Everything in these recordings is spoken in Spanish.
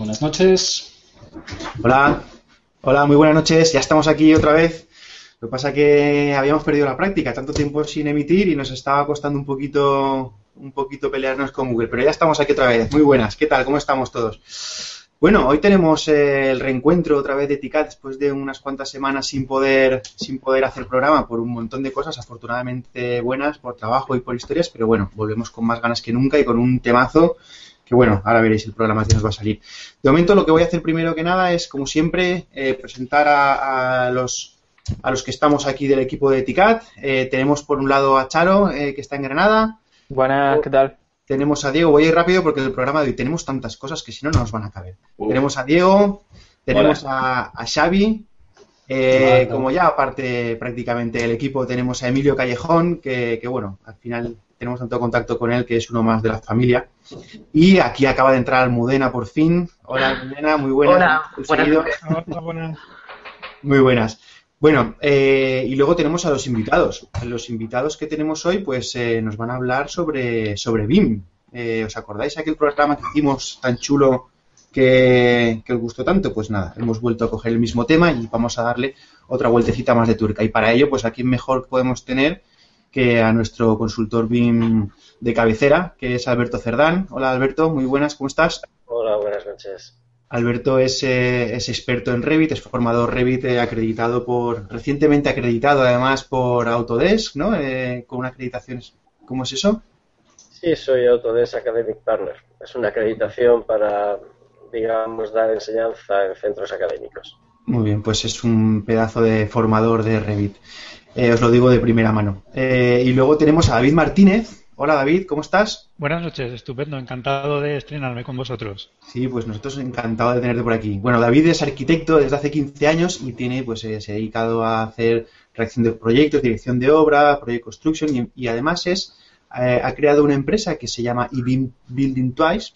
Buenas noches. Hola, hola, muy buenas noches. Ya estamos aquí otra vez. Lo que pasa que habíamos perdido la práctica, tanto tiempo sin emitir y nos estaba costando un poquito, un poquito pelearnos con Google. Pero ya estamos aquí otra vez. Muy buenas. ¿Qué tal? ¿Cómo estamos todos? Bueno, hoy tenemos eh, el reencuentro otra vez de TICAT después de unas cuantas semanas sin poder, sin poder hacer programa por un montón de cosas, afortunadamente buenas por trabajo y por historias, pero bueno, volvemos con más ganas que nunca y con un temazo que bueno, ahora veréis el programa que nos va a salir. De momento lo que voy a hacer primero que nada es, como siempre, eh, presentar a, los a los que estamos aquí del equipo de TICAT. Eh, tenemos por un lado a Charo, que está en Granada. Buenas, ¿qué tal? Tenemos a Diego, voy a ir rápido porque en el programa de hoy tenemos tantas cosas que si no, no nos van a caber. Tenemos a Diego, tenemos a, Xavi, eh, como ya aparte prácticamente del equipo tenemos a Emilio Callejón, que, bueno, al final tenemos tanto contacto con él que es uno más de la familia. Y aquí acaba de entrar Almudena por fin. Hola Almudena, muy buenas. Hola, buenas. Muy buenas. Bueno, eh, y luego tenemos a los invitados. Los invitados que tenemos hoy, pues eh, nos van a hablar sobre, sobre BIM. Eh, ¿Os acordáis aquel programa que hicimos tan chulo que, os gustó tanto? Pues nada, hemos vuelto a coger el mismo tema y vamos a darle otra vueltecita más de turca. Y para ello, pues aquí mejor podemos tener que a nuestro consultor BIM de cabecera, que es Alberto Cerdán. Hola Alberto, muy buenas, ¿cómo estás? Hola, buenas noches. Alberto es, eh, es, experto en Revit, es formador Revit eh, acreditado por, recientemente acreditado además por Autodesk, ¿no? Eh, con una acreditación, ¿cómo es eso? Sí, soy Autodesk Academic Partner. Es una acreditación para, digamos, dar enseñanza en centros académicos. Muy bien, pues es un pedazo de formador de Revit. Os lo digo de primera mano. y luego tenemos a David Martínez, Hola David, ¿cómo estás? Buenas noches, estupendo, encantado de estrenarme con vosotros. Sí, pues nosotros encantados de tenerte por aquí. Bueno, David es arquitecto desde hace 15 años y tiene, pues, eh, se ha dedicado a hacer reacción de proyectos, dirección de obra, project construction y, además es, eh, ha creado una empresa que se llama eBeam Building Twice,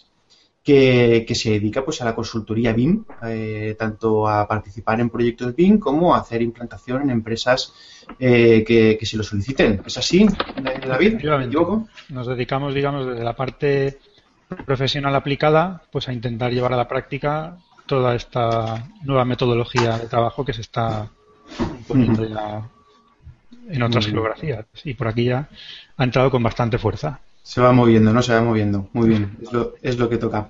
que, se dedica pues a la consultoría BIM, eh, tanto a participar en proyectos BIM como a hacer implantación en empresas eh, que, se lo soliciten. ¿Es así, David? ¿Me equivoco? Nos dedicamos, digamos, desde la parte profesional aplicada, pues a intentar llevar a la práctica toda esta nueva metodología de trabajo que se está poniendo ya en otras geografías. Y por aquí ya ha entrado con bastante fuerza. Se va moviendo, ¿no? Se va moviendo. Muy bien, es lo, es lo que toca.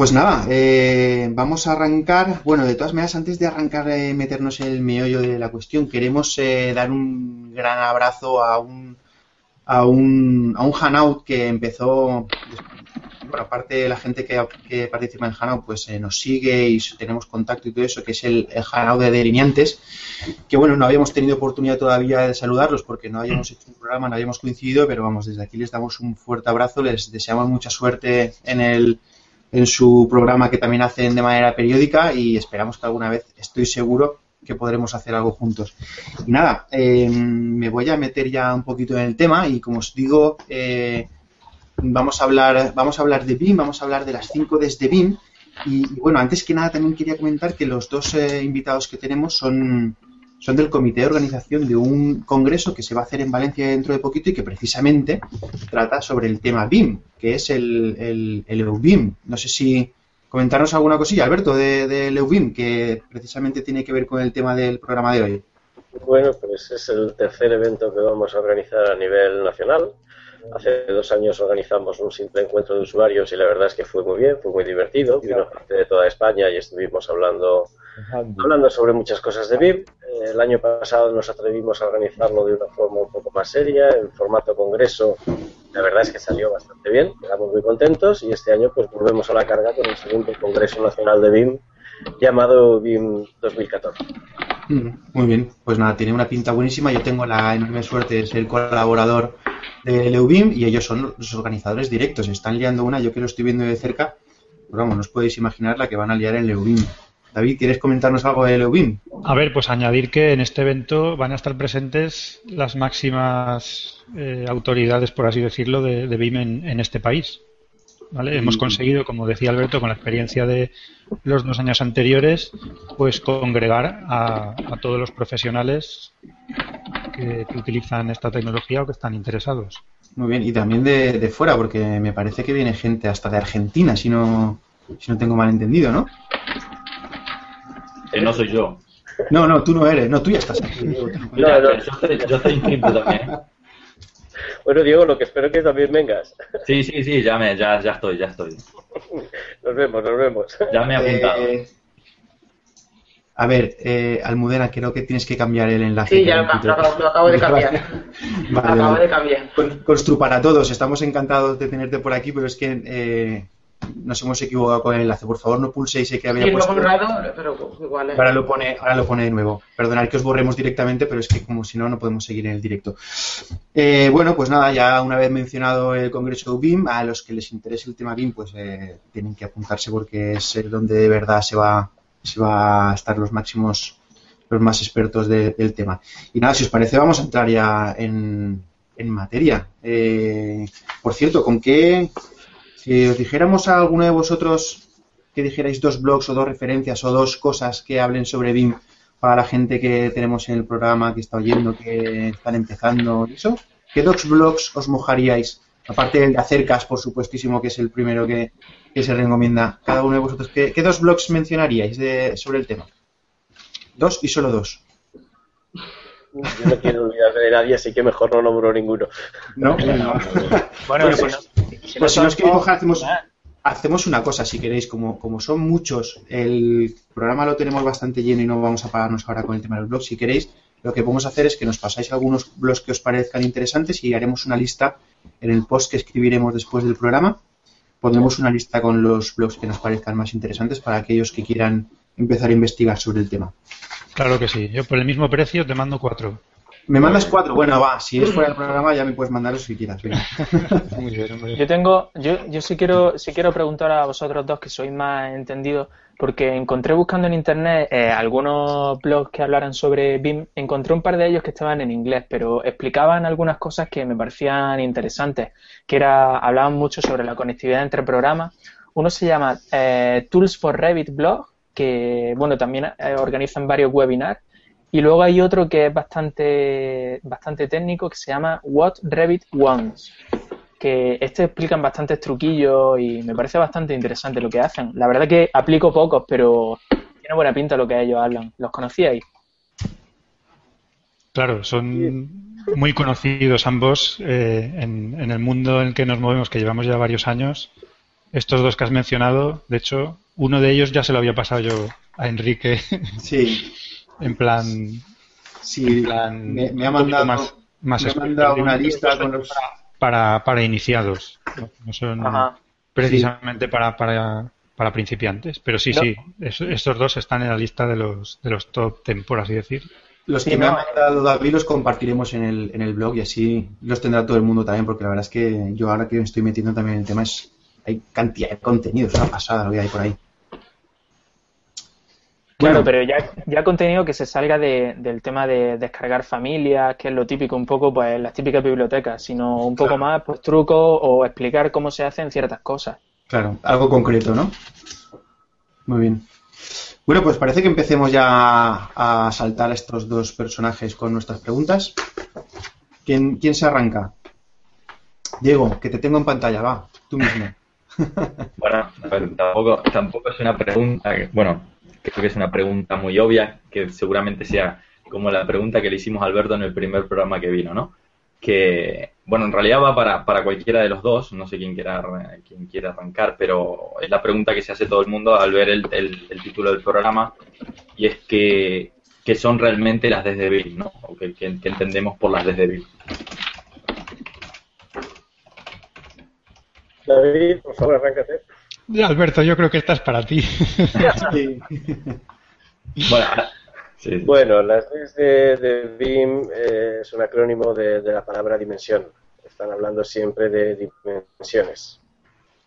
Pues nada, eh, vamos a arrancar. Bueno, de todas maneras, antes de arrancar, eh, meternos en el meollo de la cuestión, queremos eh, dar un gran abrazo a un, a un, a un Hanout que empezó bueno, aparte de la gente que, participa en Hanao, pues eh, nos sigue y tenemos contacto y todo eso, que es el, el de delineantes, que bueno, no habíamos tenido oportunidad todavía de saludarlos porque no habíamos hecho un programa, no habíamos coincidido, pero vamos, desde aquí les damos un fuerte abrazo, les deseamos mucha suerte en el en su programa que también hacen de manera periódica y esperamos que alguna vez, estoy seguro, que podremos hacer algo juntos. Y nada, eh, me voy a meter ya un poquito en el tema y como os digo, eh, vamos a hablar, vamos a hablar de BIM, vamos a hablar de las 5 Ds de BIM. Y, bueno, antes que nada también quería comentar que los dos eh, invitados que tenemos son, son del comité de organización de un congreso que se va a hacer en Valencia dentro de poquito y que precisamente trata sobre el tema BIM, que es el, el, el EUBIM. No sé si comentarnos alguna cosilla, Alberto, del de, EUBIM, que precisamente tiene que ver con el tema del programa de hoy. Bueno, pues es el tercer evento que vamos a organizar a nivel nacional. Hace dos años organizamos un simple encuentro de usuarios y la verdad es que fue muy bien, fue muy divertido. Vino gente de toda España y estuvimos hablando, hablando sobre muchas cosas de BIM. Eh, el año pasado nos atrevimos a organizarlo de una forma un poco más seria, en formato congreso. La verdad es que salió bastante bien, quedamos muy contentos y este año pues volvemos a la carga con el segundo Congreso Nacional de BIM llamado BIM 2014. Mm, muy bien, pues nada, tiene una pinta buenísima. Yo tengo la enorme suerte de ser colaborador de Leubim y ellos son los organizadores directos. Están liando una, yo que lo estoy viendo de cerca, pues vamos, no os podéis imaginar la que van a liar en Leubim. David, ¿quieres comentarnos algo de Leubim? A ver, pues añadir que en este evento van a estar presentes las máximas eh, autoridades, por así decirlo, de, de BIM en, este país. ¿Vale? Hemos conseguido, como decía Alberto, con la experiencia de los dos años anteriores, pues congregar a, a todos los profesionales que, utilizan esta tecnología o que están interesados. Muy bien, y también de, fuera, porque me parece que viene gente hasta de Argentina, si no, si no tengo mal entendido, ¿no? Eh, no soy yo. No, no, tú no eres, no, tú ya estás aquí. Diego, no no. Yo, estoy, yo estoy inscrito también. Bueno, Diego, lo que espero es que también vengas. Sí, sí, sí, ya, me, ya, ya estoy, ya estoy. Nos vemos, nos vemos. Ya me he apuntado. Eh, a ver, eh, Almudena, creo que tienes que cambiar el enlace. Sí, que ya lo, acabo de cambiar. Vale, Lo acabo vale. de cambiar. Con- Constru para todos, estamos encantados de tenerte por aquí, pero es que eh, nos hemos equivocado con el enlace. Por favor, no pulséis que había Sí, lo borrado, pero igual. Ahora lo pone, ahora lo pone de nuevo. Perdonad que os borremos directamente, pero es que como si no, no podemos seguir en el directo. Eh, bueno, pues nada, ya una vez mencionado el Congreso BIM, a los que les interese el tema BIM, pues eh, tienen que apuntarse porque es donde de verdad se va, se va a estar los máximos, los más expertos de- del tema. Y nada, si os parece, vamos a entrar ya en, en materia. Eh, por cierto, ¿con qué, si os dijéramos a alguno de vosotros que dijerais dos blogs o dos referencias o dos cosas que hablen sobre BIM para la gente que tenemos en el programa, que está oyendo, que están empezando eso? ¿Qué dos blogs os mojaríais? Aparte del de Acercas, por supuestísimo, que es el primero que, que se recomienda. Cada uno de vosotros, ¿qué, qué dos blogs mencionaríais de- sobre el tema? Dos y solo dos. Yo no quiero olvidarme de nadie, así que mejor no nombro ninguno. ¿No? Bueno, Pues, si pues, no, si pues si no os queréis mojar, hacemos, hacemos una cosa, si queréis, como, como son muchos, el programa lo tenemos bastante lleno y no vamos a pararnos ahora con el tema de los blogs. Si queréis, lo que podemos hacer es que nos pasáis algunos blogs que os parezcan interesantes y haremos una lista en el post que escribiremos después del programa. Pondremos una lista con los blogs que nos parezcan más interesantes para aquellos que quieran empezar a investigar sobre el tema. Claro que sí. Yo por el mismo precio te mando cuatro. Me mandas cuatro. Bueno, va, si es fuera del programa ya me puedes mandar los si quieras. venga. Muy bien, hombre. Yo tengo, yo, yo sí quiero, sí quiero preguntar a vosotros dos que sois más entendidos, porque encontré buscando en internet eh, algunos blogs que hablaran sobre BIM, encontré un par de ellos que estaban en inglés, pero explicaban algunas cosas que me parecían interesantes, que era, hablaban mucho sobre la conectividad entre programas. Uno se llama eh, Tools for Revit Blog, que bueno, también eh, organizan varios webinars. Y luego hay otro que es bastante, bastante técnico que se llama What Revit Wants que este explican bastantes truquillos y me parece bastante interesante lo que hacen. La verdad que aplico pocos, pero tiene buena pinta lo que ellos hablan. ¿Los conocíais? Claro, son muy conocidos ambos eh, en, en el mundo en el que nos movemos, que llevamos ya varios años. Estos dos que has mencionado, de hecho, uno de ellos ya se lo había pasado yo a Enrique Sí, en plan, sí. en plan Me, me ha mandado, más, más me ha mandado una lista con los... para, para iniciados, no, son Ajá. precisamente para, para, para principiantes. Pero sí, No. sí, es- estos dos están en la lista de los, de los top ten, por así decir. Los que Sí, me no, ha mandado David los compartiremos en el, en el blog y así los tendrá todo el mundo también, porque la verdad es que yo ahora que me estoy metiendo también en el tema es hay cantidad de contenido, es una pasada lo que hay por ahí. Claro, Bueno. pero ya, ya contenido que se salga de- del tema de descargar familias, que es lo típico un poco, pues las típicas bibliotecas, sino un poco Claro. más, pues trucos o explicar cómo se hacen ciertas cosas. Claro, algo concreto, ¿no? Muy bien. Bueno, pues parece que empecemos ya a saltar a estos dos personajes con nuestras preguntas. ¿Quién, quién se arranca? Diego, que te tengo en pantalla, va, tú mismo. Bueno, ver, tampoco, tampoco es una pregunta, bueno, creo que es una pregunta muy obvia, que seguramente sea como la pregunta que le hicimos a Alberto en el primer programa que vino, ¿no? Que, bueno, en realidad va para, para cualquiera de los dos, no sé quién quiera, quién quiera arrancar, pero es la pregunta que se hace todo el mundo al ver el, el- título del programa, y es que, que son realmente las desde BIM, ¿no? O que, entendemos por las desde. David, por favor, arráncate. Alberto, yo creo que esta es para ti. Sí. Bueno, sí, sí. Bueno, las Ds de, de BIM eh, es un acrónimo de, de la palabra dimensión. Están hablando siempre de dimensiones.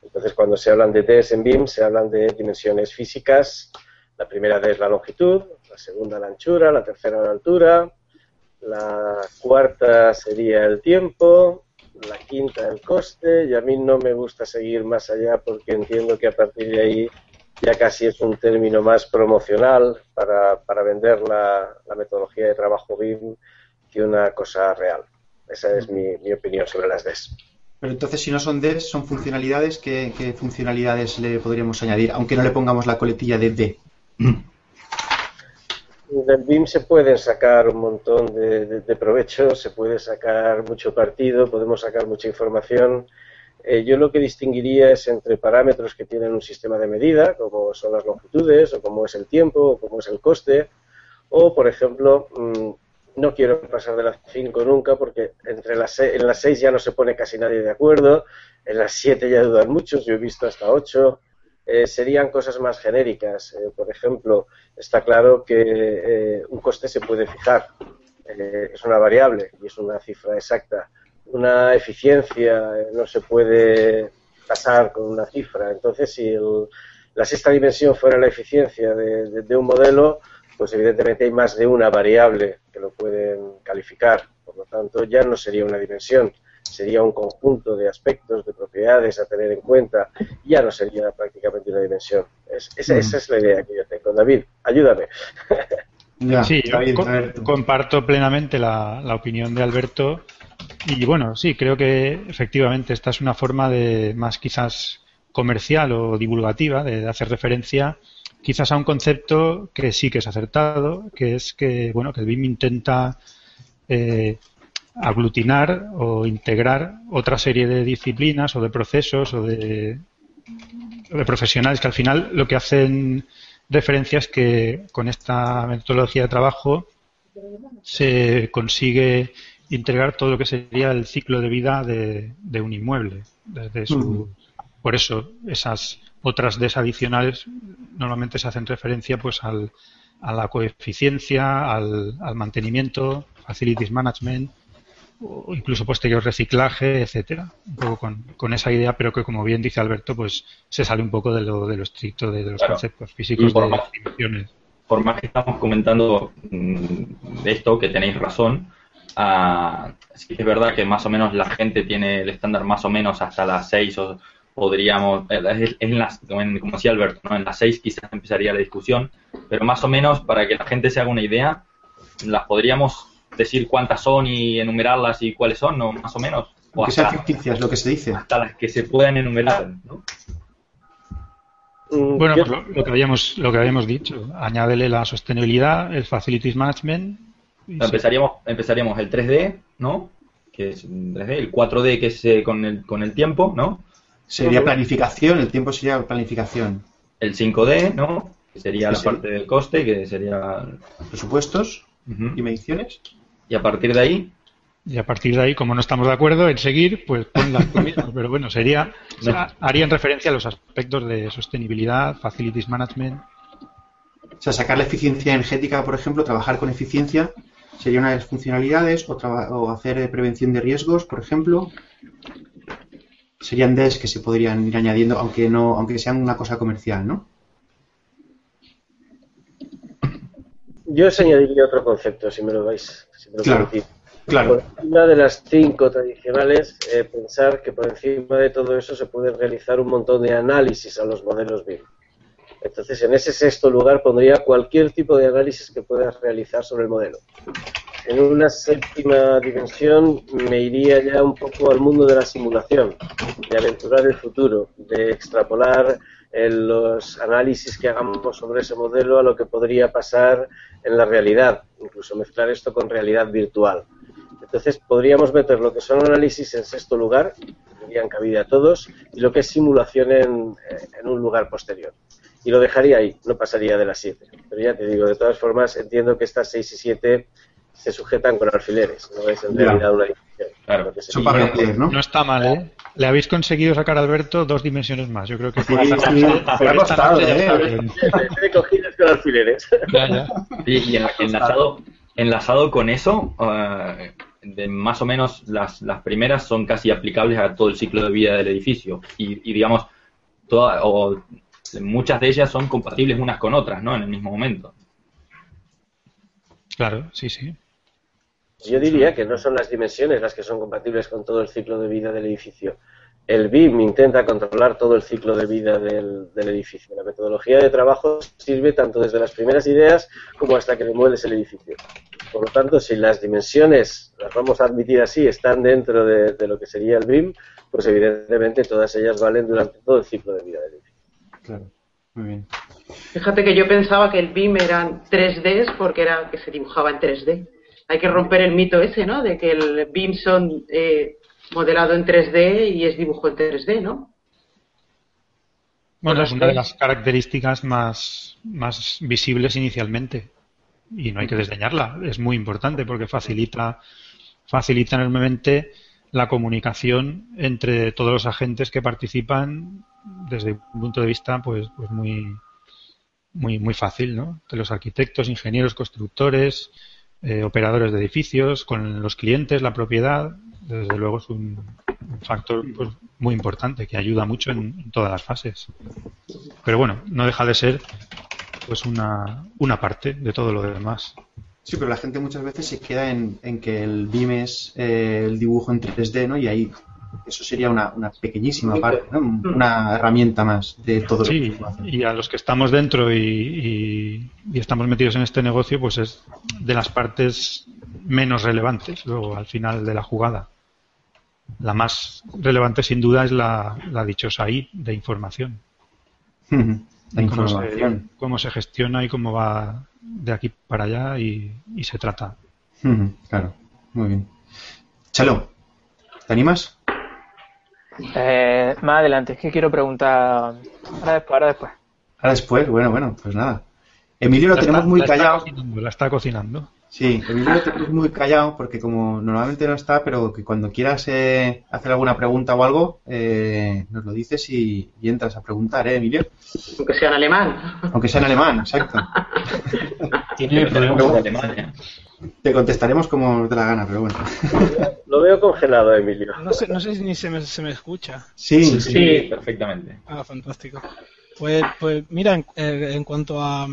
Entonces, cuando se hablan de Ds en BIM, se hablan de dimensiones físicas. La primera D es la longitud, la segunda la anchura, la tercera la altura, la cuarta sería el tiempo, la quinta el coste, y a mí no me gusta seguir más allá porque entiendo que a partir de ahí ya casi es un término más promocional para, para vender la, la metodología de trabajo BIM que una cosa real. Esa es mi, mi opinión sobre las DES. Pero entonces, si no son devs, son funcionalidades, ¿qué, qué funcionalidades le podríamos añadir? Aunque no le pongamos la coletilla de D. Del BIM se pueden sacar un montón de, de, provecho, se puede sacar mucho partido, podemos sacar mucha información. Eh, yo lo que distinguiría es entre parámetros que tienen un sistema de medida, como son las longitudes, o como es el tiempo, o como es el coste, o, por ejemplo, mmm, no quiero pasar de las 5 nunca, porque entre las seis, en las 6 ya no se pone casi nadie de acuerdo, en las 7 ya dudan muchos, yo he visto hasta 8. Eh, serían cosas más genéricas. Eh, por ejemplo, está claro que eh, un coste se puede fijar, es una variable y es una cifra exacta. Una eficiencia no se puede pasar con una cifra. Entonces, si la sexta dimensión fuera la eficiencia de un modelo, pues evidentemente hay más de una variable que lo pueden calificar. Por lo tanto, ya no sería una dimensión, sería un conjunto de aspectos, de propiedades a tener en cuenta, ya no sería prácticamente una dimensión. Es, esa, esa, es la idea que yo tengo. David, ayúdame. Ya, sí, yo co comparto plenamente la, la, opinión de Alberto y bueno, sí, creo que efectivamente esta es una forma de más quizás comercial o divulgativa de, de hacer referencia quizás a un concepto que sí que es acertado, que es que bueno que el BIM intenta eh, aglutinar o integrar otra serie de disciplinas o de procesos o de, o de profesionales que al final lo que hacen referencia es que con esta metodología de trabajo se consigue integrar todo lo que sería el ciclo de vida de, de un inmueble. Desde su, uh -huh. Por eso esas otras desadicionales normalmente se hacen referencia pues al, a la coeficiencia, al, al mantenimiento, facilities management, o incluso posterior reciclaje, etcétera. Un poco con, con, esa idea, pero que como bien dice Alberto, pues se sale un poco de lo, de lo estricto de, de los claro. conceptos físicos por de más, Por más que estamos comentando mm, esto, que tenéis razón, uh, sí que es verdad que más o menos la gente tiene el estándar más o menos hasta las 6 o podríamos, eh, es, en las, como decía Alberto, ¿no? en las 6 quizás empezaría la discusión, pero más o menos para que la gente se haga una idea, las podríamos decir cuántas son y enumerarlas y cuáles son, ¿no? Más o menos. O hasta, ficticias, lo que se dice. Hasta las que se puedan enumerar, ¿no? Mm, bueno, pues lo, lo, que habíamos, lo que habíamos dicho, añádele la sostenibilidad, el facilities management. empezaríamos, empezaríamos el 3D, ¿no? Que es 3D, el 4D que es eh, con, el, con el tiempo, ¿no? Sería planificación, el tiempo sería planificación. El 5D, ¿no? Que sería sí, la sí. parte del coste, que sería... Presupuestos uh -huh. y mediciones. Y a partir de ahí... Y a partir de ahí, como no estamos de acuerdo en seguir, pues pon las mismas. Pero bueno, sería, o sea, harían referencia a los aspectos de sostenibilidad, facilities management. O sea, sacar la eficiencia energética, por ejemplo, trabajar con eficiencia, sería una de las funcionalidades, o, o hacer prevención de riesgos, por ejemplo serían DES que se podrían ir añadiendo, aunque no, aunque sean una cosa comercial, ¿no? Yo os añadiría otro concepto, si me lo vais, si me lo claro, claro. Por encima de las cinco tradicionales, eh, pensar que por encima de todo eso se puede realizar un montón de análisis a los modelos BIM. Entonces, en ese sexto lugar pondría cualquier tipo de análisis que puedas realizar sobre el modelo. En una séptima dimensión me iría ya un poco al mundo de la simulación, de aventurar el futuro, de extrapolar eh, los análisis que hagamos sobre ese modelo a lo que podría pasar en la realidad, incluso mezclar esto con realidad virtual. Entonces podríamos meter lo que son análisis en sexto lugar, que tendrían cabida a todos, y lo que es simulación en, en un lugar posterior y lo dejaría ahí, no pasaría de las 7. Pero ya te digo, de todas formas, entiendo que estas 6 y 7 se sujetan con alfileres, no es en realidad una división. Claro, Eso para no, ¿no? no está mal, ¿eh? Le habéis conseguido sacar a Alberto dos dimensiones más. Yo creo que sí, sí. Por ha costado, ¿eh? Con alfileres. Ya, ya. Y, y enlazado, enlazado con eso, uh, de más o menos las, las primeras son casi aplicables a todo el ciclo de vida del edificio. Y, y digamos, toda, o muchas de ellas son compatibles unas con otras, ¿no? En el mismo momento. Claro, sí, sí. Yo diría que no son las dimensiones las que son compatibles con todo el ciclo de vida del edificio. el BIM intenta controlar todo el ciclo de vida del, del, edificio. La metodología de trabajo sirve tanto desde las primeras ideas como hasta que demueles el edificio. Por lo tanto, si las dimensiones, las vamos a admitir así, están dentro de, de lo que sería el BIM, pues evidentemente todas ellas valen durante todo el ciclo de vida del edificio. Claro, muy bien. Fíjate que yo pensaba que el BIM eran 3Ds porque era que se dibujaba en 3D. Hay que romper el mito ese, ¿no? De que el BIM son eh, modelado en 3D y es dibujo en 3D, ¿no? Bueno, es una de las características más, más visibles inicialmente y no hay que desdeñarla. Es muy importante porque facilita, facilita enormemente la comunicación entre todos los agentes que participan desde un punto de vista pues, pues muy, muy, muy fácil, ¿no? De los arquitectos, ingenieros, constructores, eh, operadores de edificios, con los clientes, la propiedad, desde luego es un, factor pues, muy importante que ayuda mucho en, en, todas las fases. Pero bueno, no deja de ser pues una, una parte de todo lo demás. Sí, pero la gente muchas veces se queda en, en que el BIM es eh, el dibujo en 3D, ¿no? Y ahí eso sería una, una pequeñísima parte, ¿no? Una herramienta más de todo sí, lo que y a los que estamos dentro y, y, y, estamos metidos en este negocio, pues es de las partes menos relevantes luego al final de la jugada. La más relevante sin duda es la, la dichosa I de información. La cómo información. Se, cómo se gestiona y cómo va de aquí para allá y, y se trata. Claro, muy bien. Chalo, ¿te animas? Eh, más adelante, es que quiero preguntar. Ahora después, ahora después. Ahora después, bueno, bueno, pues nada. Emilio lo la tenemos está, muy la callado. Está cocinando, la está cocinando. Sí, Emilio lo tenemos muy callado porque como normalmente no está, pero que cuando quieras eh, hacer alguna pregunta o algo, eh, nos lo dices y, y, entras a preguntar, ¿eh, Emilio? Aunque sea en alemán. Aunque sea en alemán, exacto. Tiene problemas de Alemania. Te contestaremos como nos dé la gana, pero bueno. Lo veo congelado, Emilio. No sé, no sé ni se me, se me escucha. Sí, Sí, sí. sí, perfectamente. Ah, fantástico. Pues, pues mira, en, eh, en cuanto a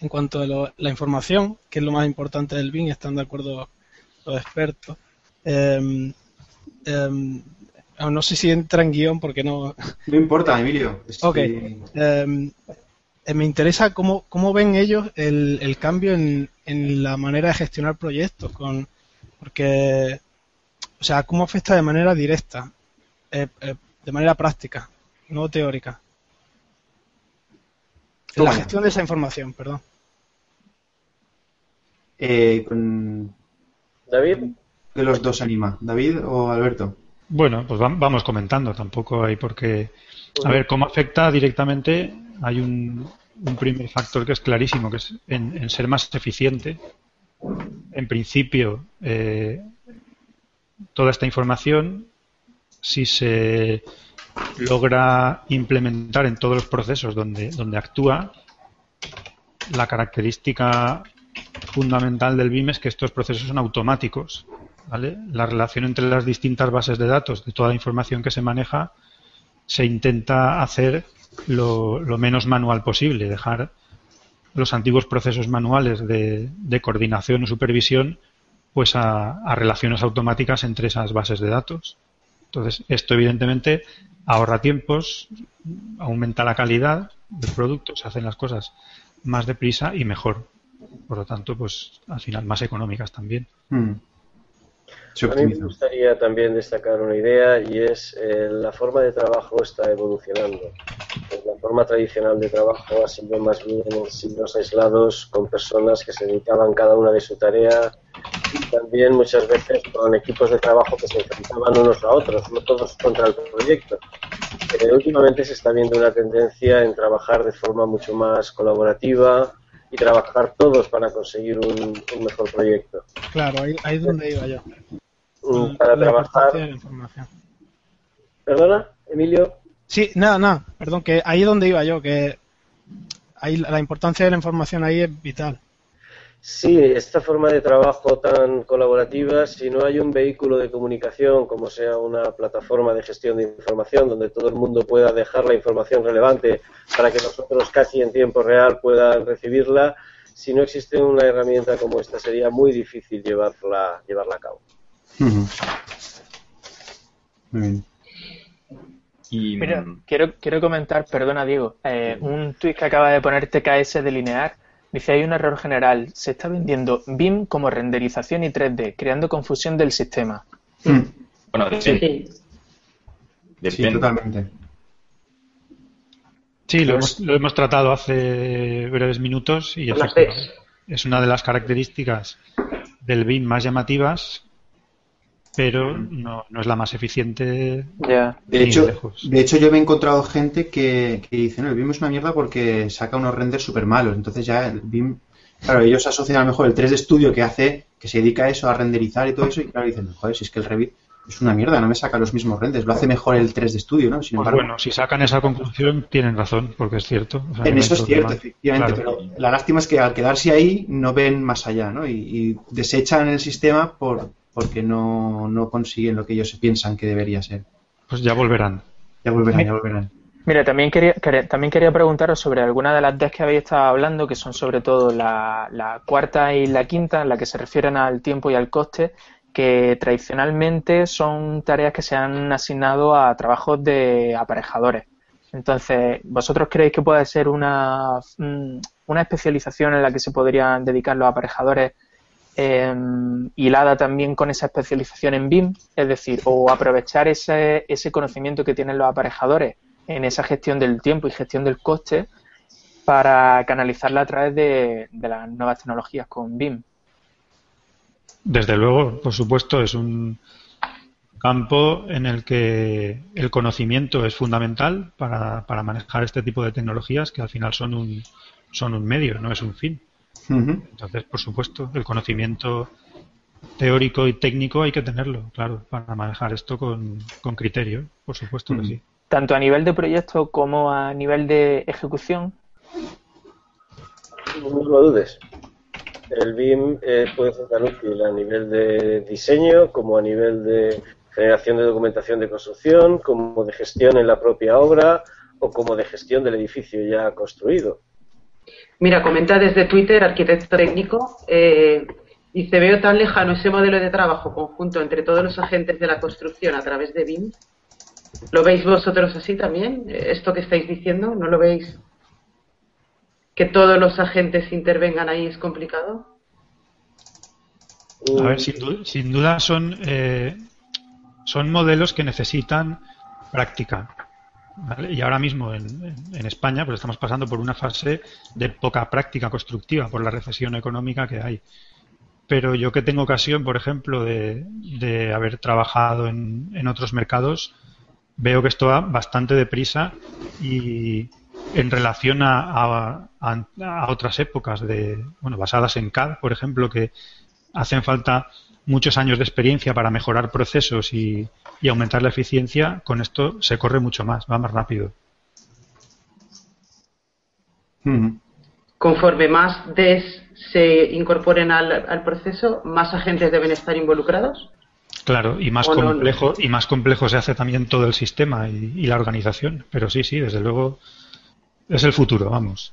en cuanto a lo- la información, que es lo más importante del BIM, están de acuerdo los expertos. Em, em, no sé si entra en guion porque no. No importa, Emilio. Ok. Em, eh, me interesa cómo, cómo ven ellos el, el cambio en, en la manera de gestionar proyectos, con, porque, o sea, cómo afecta de manera directa, eh, eh, de manera práctica, no teórica. En la gestión de esa información, perdón. eh, con... David, ¿Qué los dos anima? ¿David o Alberto? Bueno, pues vam- vamos comentando, tampoco hay por qué. A ver, ¿cómo afecta directamente? Hay un, un primer factor que es clarísimo, que es en, en ser más eficiente. En principio, eh, toda esta información, si se logra implementar en todos los procesos donde, actúa, la característica fundamental del BIM es que estos procesos son automáticos. ¿vale? La relación entre las distintas bases de datos de toda la información que se maneja se intenta hacer lo, lo menos manual posible, dejar los antiguos procesos manuales de, de coordinación o supervisión pues a, a relaciones automáticas entre esas bases de datos. Entonces, esto evidentemente ahorra tiempos, aumenta la calidad del producto, se hacen las cosas más deprisa y mejor. Por lo tanto, pues al final más económicas también. Hmm. Se a mí me gustaría también destacar una idea y es eh, la forma de trabajo está evolucionando. Pues la forma tradicional de trabajo ha sido más bien en siglos aislados con personas que se dedicaban cada una de su tarea y también muchas veces con equipos de trabajo que se enfrentaban unos a otros, no todos contra el proyecto. Eh, últimamente se está viendo una tendencia en trabajar de forma mucho más colaborativa y trabajar todos para conseguir un, un mejor proyecto. Claro, ahí, ahí es donde iba yo. Mm, Para la importancia de trabajar. la información. ¿Perdona, Emilio? Sí, nada, nada, perdón, que ahí es donde iba yo, que ahí la importancia de la información ahí es vital. Sí, esta forma de trabajo tan colaborativa, si no hay un vehículo de comunicación como sea una plataforma de gestión de información donde todo el mundo pueda dejar la información relevante para que nosotros casi en tiempo real puedan recibirla, si no existe una herramienta como esta sería muy difícil llevarla, llevarla a cabo. Ujú. Muy bien. Y, Mira, quiero, quiero comentar, perdona Diego, eh, un tuit que acaba de poner TKS de Linear. Dice, hay un error general. Se está vendiendo BIM como renderización y 3D, creando confusión del sistema. Mm, bueno, depende. Sí. Totalmente. Sí, lo, Pues- hemos, lo hemos tratado hace breves minutos y es una de las características del BIM más llamativas, pero no, no es la más eficiente. Ya. De hecho, lejos. de hecho, yo me he encontrado gente que, que dice, no, el BIM es una mierda porque saca unos renders súper malos. Entonces ya el BIM, claro, ellos asocian a lo mejor el 3D Studio que hace, que se dedica a eso, a renderizar y todo eso, y claro, dicen, joder, si es que el Revit es una mierda, no me saca los mismos renders, lo hace mejor el 3D Studio, ¿no? Sin Pues embargo, bueno, si sacan esa conclusión, tienen razón, porque es cierto. O sea, en no eso es cierto, efectivamente, Claro. pero la lástima es que al quedarse ahí no ven más allá, ¿no? Y, y desechan el sistema por, porque no, no consiguen lo que ellos piensan que debería ser. Pues ya volverán. Ya volverán, ya volverán. Mira, también quería, quería- también quería preguntaros sobre alguna de las DES que habéis estado hablando, que son sobre todo la, la cuarta y la quinta, en la que se refieren al tiempo y al coste, que tradicionalmente son tareas que se han asignado a trabajos de aparejadores. Entonces, ¿vosotros creéis que puede ser una, mm, una especialización en la que se podrían dedicar los aparejadores eh, hilada también con esa especialización en BIM? Es decir, o aprovechar ese, ese conocimiento que tienen los aparejadores en esa gestión del tiempo y gestión del coste para canalizarla a través de, de las nuevas tecnologías con BIM. Desde luego, por supuesto, es un campo en el que el conocimiento es fundamental para, para manejar este tipo de tecnologías que al final son un, son un medio, no es un fin. Entonces, por supuesto, el conocimiento teórico y técnico hay que tenerlo, claro, para manejar esto con, con criterio, por supuesto que sí. Tanto a nivel de proyecto como a nivel de ejecución. No lo dudes. El BIM eh, puede ser tan útil a nivel de diseño como a nivel de generación de documentación de construcción, como de gestión en la propia obra o como de gestión del edificio ya construido. Mira, comenta desde Twitter, arquitecto técnico, eh, dice, veo tan lejano ese modelo de trabajo conjunto entre todos los agentes de la construcción a través de BIM. ¿Lo veis vosotros así también? ¿Esto que estáis diciendo? ¿No lo veis? ¿Que todos los agentes intervengan ahí es complicado? A ver, sin, sin duda son, eh, son modelos que necesitan práctica. ¿Vale? Y ahora mismo en, en- España pues estamos pasando por una fase de poca práctica constructiva por la recesión económica que hay. Pero yo que tengo ocasión, por ejemplo, de, de haber trabajado en, en otros mercados, veo que esto va bastante deprisa y en relación a- a- a otras épocas de, bueno, basadas en CAD, por ejemplo, que hacen falta muchos años de experiencia para mejorar procesos y, y aumentar la eficiencia, con esto se corre mucho más, va más rápido. Ujú. Conforme más DES se incorporen al, al proceso, más agentes deben estar involucrados. Claro, y más no- complejo y más complejo se hace también todo el sistema y, y la organización. Pero sí, sí, desde luego es el futuro, vamos.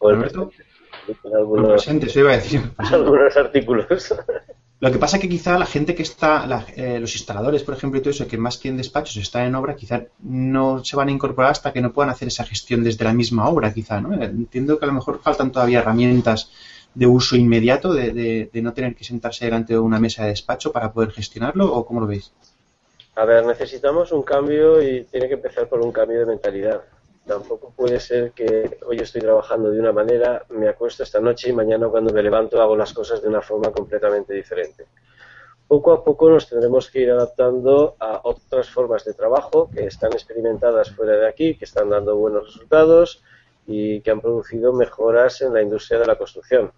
Alberto. En algunos, presente, eso iba a decir. algunos artículos. Lo que pasa que quizá la gente que está, la- eh, los instaladores, por ejemplo, y todo eso, que más que en despachos están en obra, quizá no se van a incorporar hasta que no puedan hacer esa gestión desde la misma obra, quizá, ¿no? Entiendo que a lo mejor faltan todavía herramientas de uso inmediato, de, de- de no tener que sentarse delante de una mesa de despacho para poder gestionarlo, ¿o cómo lo veis? A ver, necesitamos un cambio y tiene que empezar por un cambio de mentalidad. Tampoco puede ser que hoy estoy trabajando de una manera, me acuesto esta noche y mañana cuando me levanto hago las cosas de una forma completamente diferente. Poco a poco nos tendremos que ir adaptando a otras formas de trabajo que están experimentadas fuera de aquí, que están dando buenos resultados y que han producido mejoras en la industria de la construcción.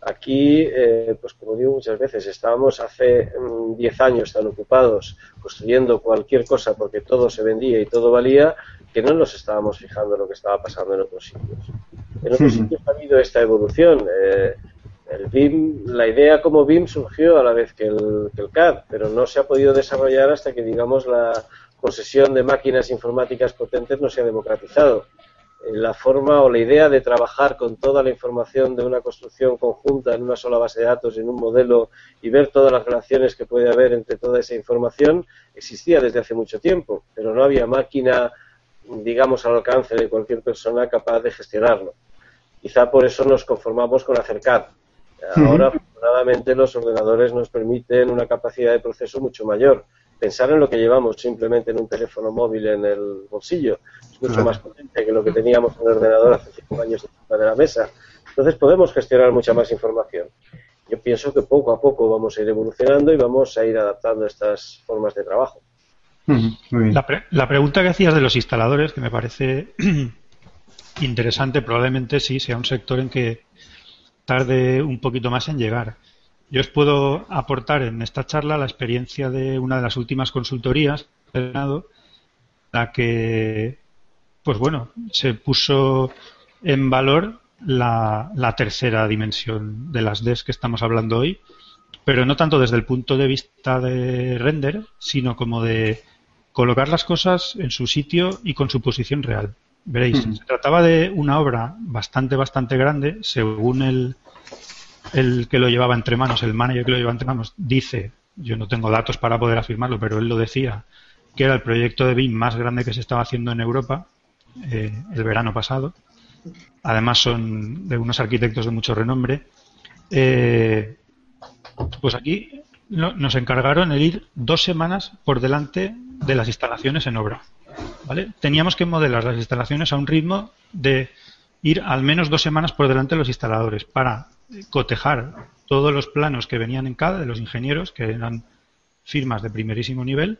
Aquí, eh, pues como digo muchas veces, estábamos hace mm, 10 años tan ocupados construyendo cualquier cosa porque todo se vendía y todo valía, que no nos estábamos fijando en lo que estaba pasando en otros sitios. En otros sitios ha habido esta evolución. eh, el BIM, la idea como BIM surgió a la vez que el, que el CAD, pero no se ha podido desarrollar hasta que, digamos, la posesión de máquinas informáticas potentes no se ha democratizado. La forma o la idea de trabajar con toda la información de una construcción conjunta en una sola base de datos, en un modelo y ver todas las relaciones que puede haber entre toda esa información existía desde hace mucho tiempo, pero no había máquina, digamos, al alcance de cualquier persona capaz de gestionarlo. Quizá por eso nos conformamos con acercar. Ahora, afortunadamente, los ordenadores nos permiten una capacidad de proceso mucho mayor pensar en lo que llevamos simplemente en un teléfono móvil en el bolsillo. Es mucho más potente que lo que teníamos en el ordenador hace cinco años encima de la mesa. Entonces podemos gestionar mucha más información. Yo pienso que poco a poco vamos a ir evolucionando y vamos a ir adaptando estas formas de trabajo. La, la pregunta que hacías de los instaladores, que me parece interesante, probablemente sí sea un sector en que tarde un poquito más en llegar. Yo os puedo aportar en esta charla la experiencia de una de las últimas consultorías, la que, pues bueno, se puso en valor la, tercera dimensión de las DES que estamos hablando hoy, pero no tanto desde el punto de vista de render, sino como de colocar las cosas en su sitio y con su posición real. Veréis, se trataba de una obra bastante, bastante grande, según el, el que lo llevaba entre manos, el manager que lo llevaba entre manos, dice, yo no tengo datos para poder afirmarlo, pero él lo decía, que era el proyecto de BIM más grande que se estaba haciendo en Europa eh, el verano pasado. Además son de unos arquitectos de mucho renombre. Eh, pues aquí nos encargaron el ir dos semanas por delante de las instalaciones en obra. ¿vale? Teníamos que modelar las instalaciones a un ritmo de ir al menos dos semanas por delante de los instaladores para cotejar todos los planos que venían en cada de los ingenieros, que eran firmas de primerísimo nivel,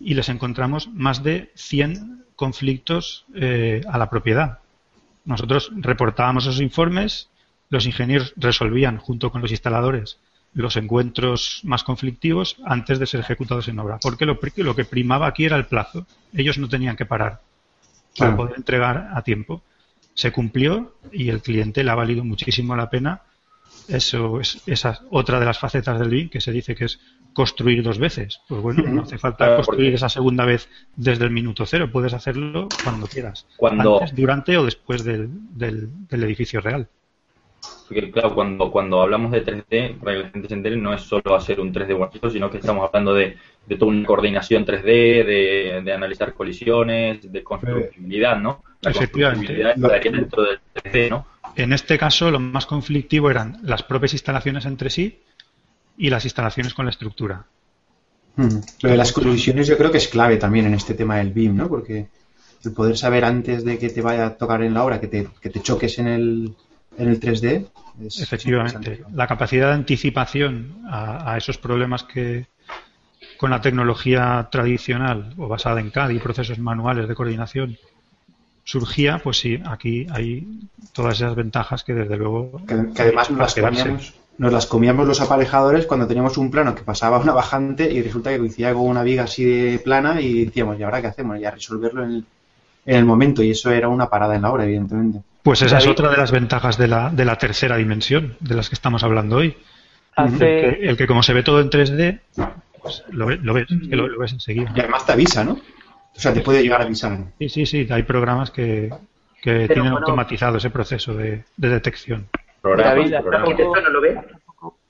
y les encontramos más de 100 conflictos eh, a la propiedad. Nosotros reportábamos esos informes, los ingenieros resolvían junto con los instaladores los encuentros más conflictivos antes de ser ejecutados en obra, porque lo, lo que primaba aquí era el plazo. Ellos no tenían que parar para poder entregar a tiempo. Se cumplió y el cliente le ha valido muchísimo la pena eso es esa otra de las facetas del BIM que se dice que es construir dos veces. Pues bueno, no hace falta construir esa segunda vez desde el minuto cero, puedes hacerlo cuando quieras, cuando... Antes, durante o después del, del, edificio real. Porque claro, cuando, cuando hablamos de 3D, para que la gente se entere, no es solo hacer un 3D bonito, sino que estamos hablando de, de toda una coordinación 3D, de, de analizar colisiones, de constructibilidad, ¿no? La constructibilidad estaría dentro del 3D, ¿no? En este caso, lo más conflictivo eran las propias instalaciones entre sí y las instalaciones con la estructura. Hmm. Lo de las colisiones yo creo que es clave también en este tema del BIM, ¿no? Porque el poder saber antes de que te vaya a tocar en la obra, que te, que te choques en el, en el 3D. Es Efectivamente. La capacidad de anticipación a, esos problemas que con la tecnología tradicional o basada en CAD y procesos manuales de coordinación surgía, pues sí, aquí hay todas esas ventajas que desde luego... Que, además nos las, comíamos, nos las, comíamos, los aparejadores cuando teníamos un plano que pasaba una bajante y resulta que coincidía con una viga así de plana y decíamos, ¿y ahora qué hacemos? Ya resolverlo en el, en el momento y eso era una parada en la hora, evidentemente. Pues esa es otra de las ventajas de la, de la tercera dimensión de las que estamos hablando hoy. El, que, como se ve todo en 3D, pues lo, ves, lo ves enseguida. Y además te avisa, ¿no? O sea, te puede llegar a avisar. Sí, sí, sí. Hay programas que, tienen automatizado ese proceso de, detección. David, no lo ve?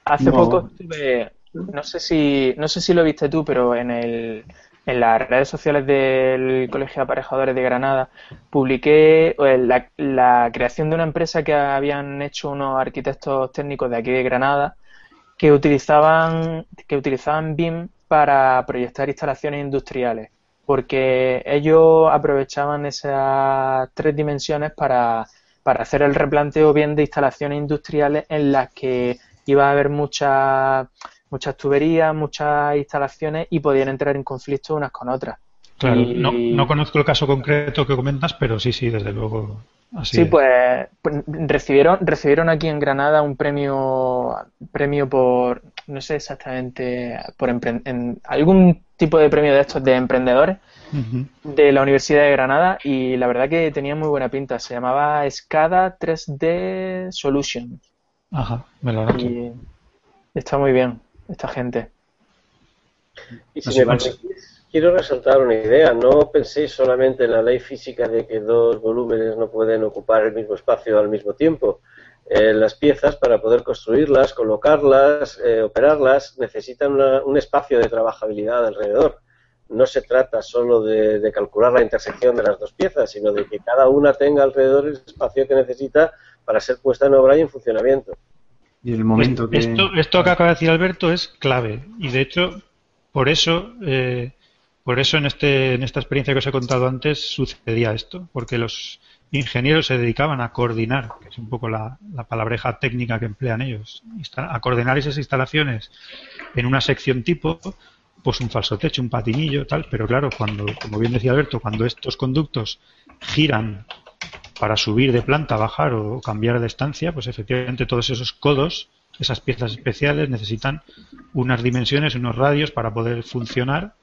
Hace poco estuve, no sé si, no sé si lo viste tú, pero en el, en las redes sociales del Colegio de Aparejadores de Granada publiqué eh, la, la, creación de una empresa que habían hecho unos arquitectos técnicos de aquí de Granada que utilizaban que utilizaban BIM para proyectar instalaciones industriales porque ellos aprovechaban esas tres dimensiones para, para hacer el replanteo bien de instalaciones industriales en las que iba a haber muchas muchas tuberías, muchas instalaciones y podían entrar en conflicto unas con otras. Claro, no, no, conozco el caso concreto que comentas, pero sí, sí, desde luego. Así sí, pues, pues, recibieron recibieron aquí en Granada un premio premio por no sé exactamente por en, algún tipo de premio de estos de emprendedores de la Universidad de Granada y la verdad que tenía muy buena pinta. Se llamaba SCADA 3D Solutions. Ajá, me lo está muy bien esta gente. Y si me quiero resaltar una idea. No penséis solamente en la ley física de que dos volúmenes no pueden ocupar el mismo espacio al mismo tiempo. Eh, las piezas, para poder construirlas, colocarlas, eh, operarlas, necesitan un espacio de trabajabilidad alrededor. No se trata solo de, calcular la intersección de las dos piezas, sino de que cada una tenga alrededor el espacio que necesita para ser puesta en obra y en funcionamiento. Y el momento que... Esto, esto que acaba de decir Alberto es clave. Y de hecho, por eso, eh, por eso en, este, en esta experiencia que os he contado antes sucedía esto. Porque los, ingenieros se dedicaban a coordinar, que es un poco la, palabreja técnica que emplean ellos, a coordinar esas instalaciones en una sección tipo, pues un falso techo, un patinillo, tal, pero claro, cuando, como bien decía Alberto, cuando estos conductos giran para subir de planta, bajar o cambiar de estancia, pues efectivamente todos esos codos, esas piezas especiales necesitan unas dimensiones, unos radios para poder funcionar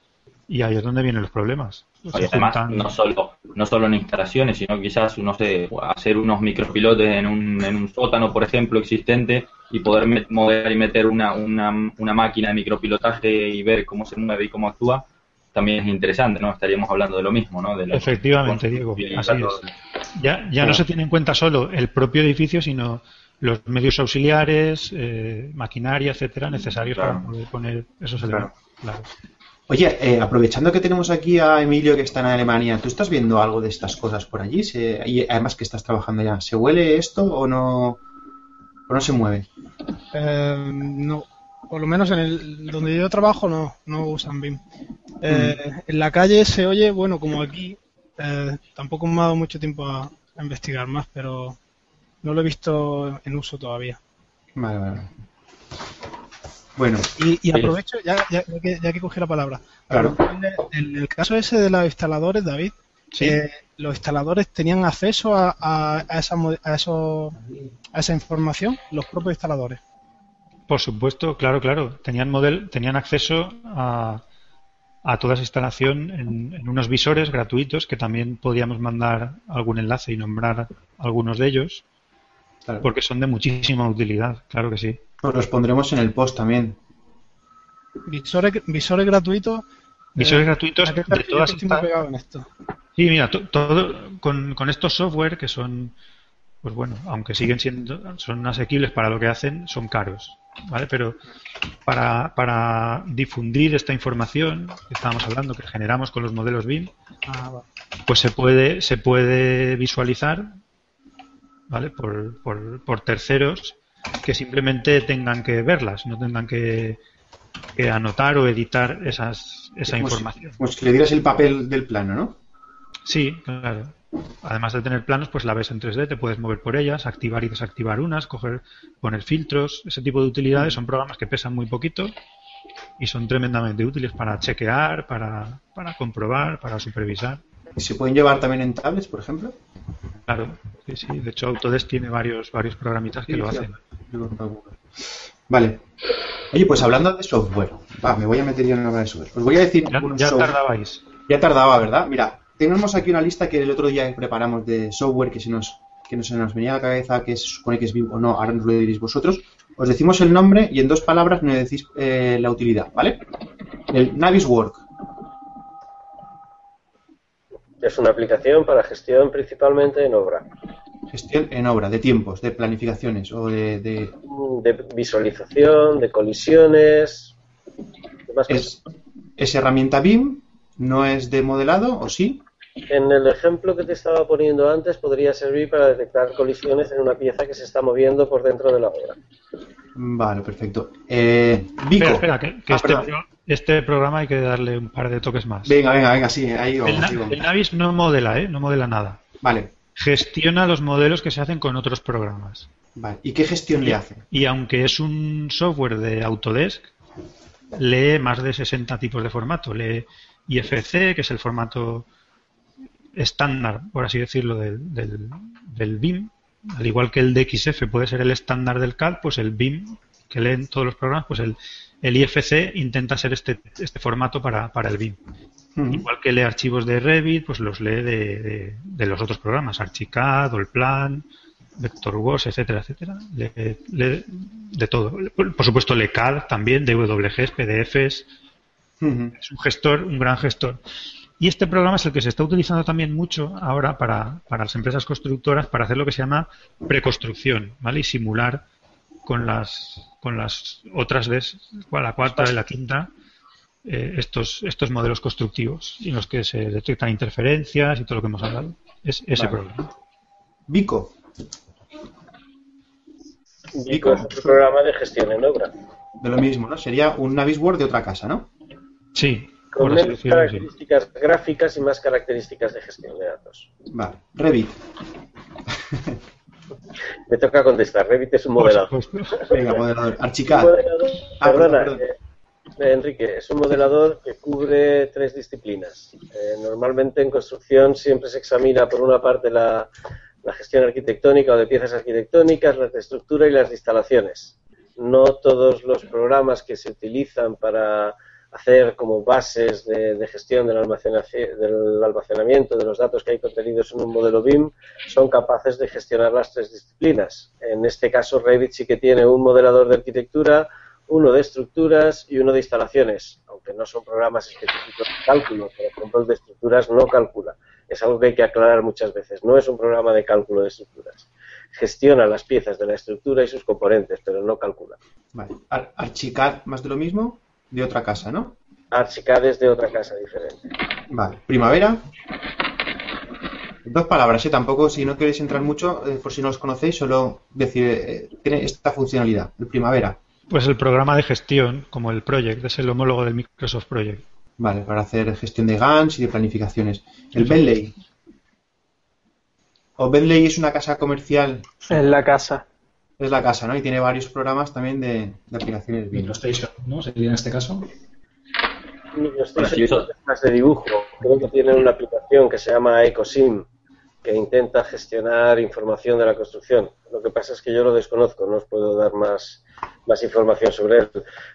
y ahí es donde vienen los problemas. además, no solo, no solo en instalaciones, sino quizás, no sé, hacer unos micropilotes en un, en un sótano, por ejemplo, existente y poder mover y meter una, una, una máquina de micropilotaje y ver cómo se mueve y cómo actúa, también es interesante, ¿no? Estaríamos hablando de lo mismo, ¿no? Efectivamente, Diego, así es. Ya, ya no se tiene en cuenta solo el propio edificio, sino los medios auxiliares, eh, maquinaria, etcétera, necesarios para poder poner esos elementos. Claro. Oye, eh, aprovechando que tenemos aquí a Emilio que está en Alemania, ¿tú estás viendo algo de estas cosas por allí? y además que estás trabajando ya, ¿se huele esto o no, o no se mueve? Eh, no, por lo menos en el donde yo trabajo no, no usan BIM. Eh, mm. En la calle se oye, bueno, como aquí, tampoco me ha dado mucho tiempo a, a investigar más, pero no lo he visto en uso todavía. Vale, vale. Bueno. Y, aprovecho, ya, ya, que, ya, que, cogí la palabra. Claro. En el, caso ese de los instaladores, David, eh, los instaladores tenían acceso a, a, esa, a, eso, a esa información, los propios instaladores. Por supuesto, claro, claro. Tenían, model, tenían acceso a, a toda esa instalación en, en, unos visores gratuitos que también podíamos mandar algún enlace y nombrar algunos de ellos, porque son de muchísima utilidad, claro que sí. Pues los pondremos en el post también. Visores, visores gratuitos. Visores eh, gratuitos de todas estas. Sí, mira, todo con, con, estos software que son, pues bueno, aunque siguen siendo, son asequibles para lo que hacen, son caros, ¿vale? Pero para, para difundir esta información que estábamos hablando, que generamos con los modelos BIM, ah, pues se puede, se puede visualizar, ¿vale? Por, por, por terceros que simplemente tengan que verlas, no tengan que, anotar o editar esas, esa información. Pues que le dieras el papel del plano, ¿no? Sí, claro. Además de tener planos, pues la ves en 3D, te puedes mover por ellas, activar y desactivar unas, coger, poner filtros, ese tipo de utilidades son programas que pesan muy poquito y son tremendamente útiles para chequear, para, para comprobar, para supervisar. ¿Y se pueden llevar también en tablets, por ejemplo? Claro, sí, sí. De hecho, Autodesk tiene varios, varios programitas que lo hacen. Vale. Oye, pues hablando de software, va, me voy a meter yo en la de software. Pues voy a decir. Ya, ya tardabais. Ya tardaba, ¿verdad? Mira, tenemos aquí una lista que el otro día preparamos de software que se nos, que no se nos venía a la cabeza que se supone que es vivo o no, ahora nos lo diréis vosotros. Os decimos el nombre y en dos palabras me decís eh, la utilidad, ¿vale? El Naviswork. Es una aplicación para gestión principalmente en obra. Gestión en obra, de tiempos, de planificaciones o de... De, visualización, de colisiones. es, ¿Es herramienta BIM? ¿No es de modelado o sí? En el ejemplo que te estaba poniendo antes podría servir para detectar colisiones en una pieza que se está moviendo por dentro de la obra. Vale, perfecto. Eh, Espera, espera, que, ah, este, este, programa hay que darle un par de toques más. Venga, venga, venga, sí, ahí vamos. El, Navis no modela, ¿eh? No modela nada. Vale. Gestiona los modelos que se hacen con otros programas. Vale. ¿Y qué gestión le hace? Y aunque es un software de Autodesk, lee más de 60 tipos de formato. Lee IFC, que es el formato estándar, por así decirlo, del, del, del BIM, al igual que el DXF puede ser el estándar del CAD, pues el BIM, que leen todos los programas, pues el, el IFC intenta ser este, este formato para, para el BIM. Igual que lee archivos de Revit, pues los lee de, de, los otros programas, Archicad, Allplan, Vectorworks, etcétera, etcétera. Lee, de todo. Por supuesto, lee CAD también, DWGs, PDFs, Es un gestor, un gran gestor. Y este programa es el que se está utilizando también mucho ahora para, para las empresas constructoras para hacer lo que se llama preconstrucción, ¿vale? Y simular con las, con las otras de la cuarta y la quinta, eh, estos, estos modelos constructivos en los que se detectan interferencias y todo lo que hemos hablado. Es ese programa. Vico. Vico es un programa de gestión en obra. De lo mismo, ¿no? Sería un Navisworks de otra casa, ¿no? Sí. Con menos características gráficas y más características de gestión de datos. Vale. Revit. Me toca contestar. Revit es un modelador. Venga, modelador. Archicad. Ah, perdona, eh, Enrique, es un modelador que cubre tres disciplinas. Eh, normalmente en construcción siempre se examina por una parte la, gestión arquitectónica o de piezas arquitectónicas, la estructura y las instalaciones. No todos los programas que se utilizan para hacer como bases de, gestión del, del, almacenamiento de los datos que hay contenidos en un modelo BIM son capaces de gestionar las tres disciplinas. En este caso, Revit sí que tiene un modelador de arquitectura, uno de estructuras y uno de instalaciones, aunque no son programas específicos de cálculo. Por ejemplo, el de estructuras no calcula. Es algo que hay que aclarar muchas veces. No es un programa de cálculo de estructuras. Gestiona las piezas de la estructura y sus componentes, pero no calcula. Vale. Archicad, más de lo mismo de otra casa, ¿no? Archicad es de otra casa diferente. Vale. Primavera. Dos palabras, ¿eh? Tampoco, si no queréis entrar mucho, eh, por si no os conocéis, solo decir, eh, tiene esta funcionalidad, el Primavera. Pues el programa de gestión, como el Project, es el homólogo del Microsoft Project. Vale, para hacer gestión de GANs y de planificaciones. El Bentley. ¿O Bentley es una casa comercial? Es la casa es la casa, ¿no? Y tiene varios programas también de, de aplicaciones. MicroStation, ¿no? Sería en este caso. MicroStation es más de dibujo. Creo que tienen una aplicación que se llama EcoSim que intenta gestionar información de la construcción. Lo que pasa es que yo lo desconozco, no os puedo dar más, más información sobre él.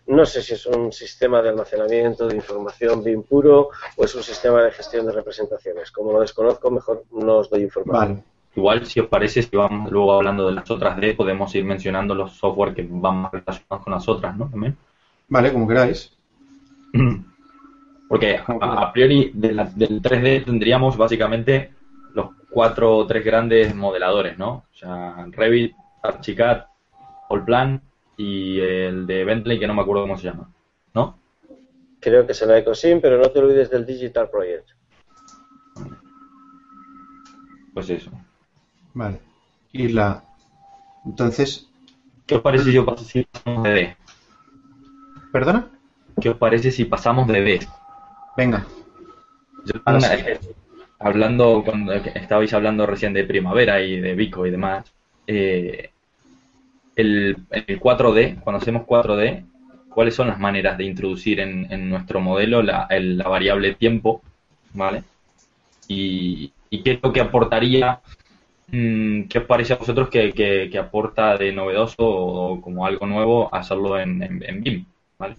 No sé si es un sistema de almacenamiento de información BIM puro o es un sistema de gestión de representaciones. Como lo desconozco, mejor no os doy información. Vale. Igual, si os parece, si vamos luego hablando de las otras D, podemos ir mencionando los software que van más relacionados con las otras, ¿no? También. Vale, como queráis. Porque a, priori del 3D tendríamos básicamente cuatro o tres grandes modeladores, ¿no? O sea, Revit, Archicad, Allplan y el de Bentley, que no me acuerdo cómo se llama, ¿no? Creo que será EcoSim, pero no te olvides del Digital Project. Pues eso. Vale. Y la. Entonces. ¿Qué os parece si pasamos de D? ¿Perdona? ¿Qué os parece si pasamos de D? Venga. Hablando, cuando estabais hablando recién de primavera y de Vico y demás, eh, el, 4D, cuando hacemos 4D, ¿cuáles son las maneras de introducir en, nuestro modelo la, la, variable tiempo? ¿Vale? Y, y, qué es lo que aportaría Mm, ¿Qué os parece a vosotros que, aporta de novedoso o como algo nuevo hacerlo en, en, BIM? ¿vale?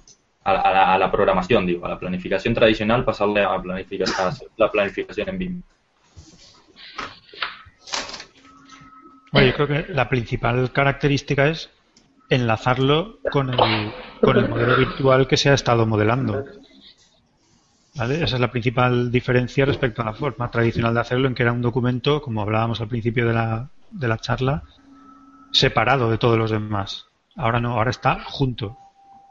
A, la, programación, digo, a la planificación tradicional, pasarle a, planificar, la planificación en BIM. Bueno, yo creo que la principal característica es enlazarlo con el, con el modelo virtual que se ha estado modelando. Esa es la principal diferencia respecto a la forma tradicional de hacerlo, en que era un documento, como hablábamos al principio de la, de la charla, separado de todos los demás. Ahora no, ahora está junto.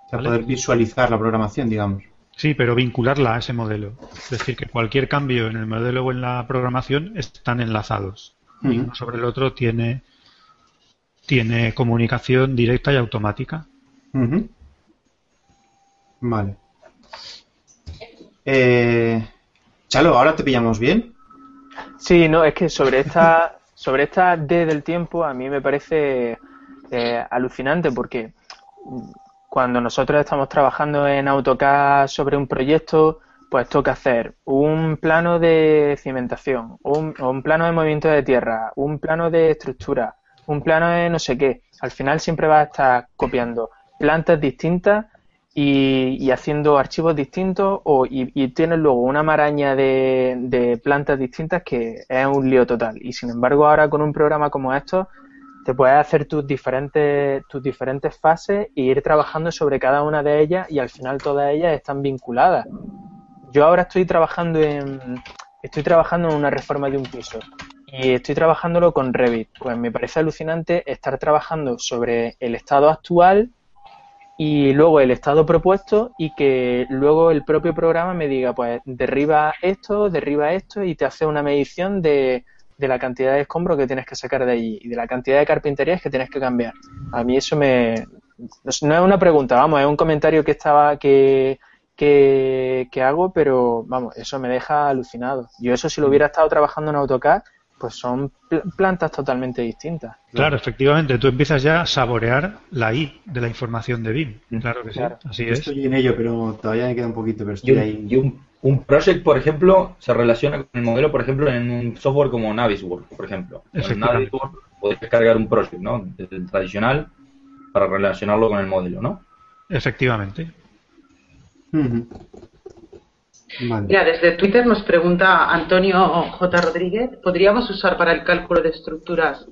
Para poder visualizar la programación, digamos. Sí, pero vincularla a ese modelo. Es decir, que cualquier cambio en el modelo o en la programación están enlazados. Y uno sobre el otro tiene, tiene comunicación directa y automática. Vale. Eh, Chalo, ¿ahora te pillamos bien? Sí, no, es que sobre esta, sobre esta D del tiempo a mí me parece eh, alucinante porque cuando nosotros estamos trabajando en AutoCAD sobre un proyecto, pues toca hacer un plano de cimentación, un, un plano de movimiento de tierra, un plano de estructura, un plano de no sé qué. Al final siempre vas a estar copiando plantas distintas y, haciendo archivos distintos o, y, tienes luego una maraña de, plantas distintas que es un lío total. Y sin embargo ahora con un programa como estos te puedes hacer tus diferentes, tus diferentes fases e ir trabajando sobre cada una de ellas y al final todas ellas están vinculadas. Yo ahora estoy trabajando en, estoy trabajando en una reforma de un piso y estoy trabajándolo con Revit. Pues me parece alucinante estar trabajando sobre el estado actual y luego el estado propuesto y que luego el propio programa me diga, pues derriba esto, derriba esto y te hace una medición de, de la cantidad de escombros que tienes que sacar de allí y de la cantidad de carpinterías que tienes que cambiar. A mí eso me... No es una pregunta, vamos, es un comentario que estaba que, que, que hago, pero vamos, eso me deja alucinado. Yo eso si lo hubiera estado trabajando en AutoCAD, pues son plantas totalmente distintas. Claro, efectivamente, tú empiezas ya a saborear la I de la información de BIM. Mm. Claro que sí, así es. Estoy en ello, pero todavía me queda un poquito, pero estoy y un, ahí. Y un, un, project, por ejemplo, se relaciona con el modelo, por ejemplo, en un software como Navisworks, por ejemplo. En Navisworks podéis descargar un project, ¿no? El tradicional para relacionarlo con el modelo, ¿no? Efectivamente. Mira, desde Twitter nos pregunta Antonio J. Rodríguez, ¿podríamos usar para el cálculo de estructuras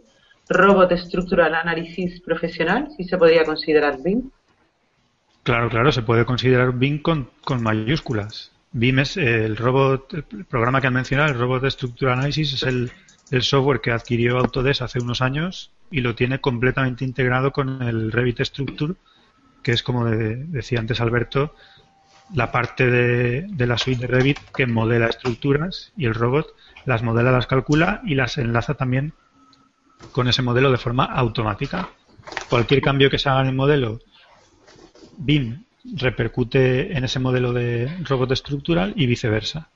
Robot Structural Analysis Profesional? ¿Si se podría considerar BIM? Claro, claro, se puede considerar BIM con, con mayúsculas. BIM es el robot, el programa que han mencionado, el Robot Structural Analysis, es el, el software que adquirió Autodesk hace unos años y lo tiene completamente integrado con el Revit Structure, que es como decía antes Alberto, la parte de, de, la suite de Revit que modela estructuras y el robot las modela, las calcula y las enlaza también con ese modelo de forma automática. Cualquier cambio que se haga en el modelo, BIM repercute en ese modelo de robot estructural y viceversa.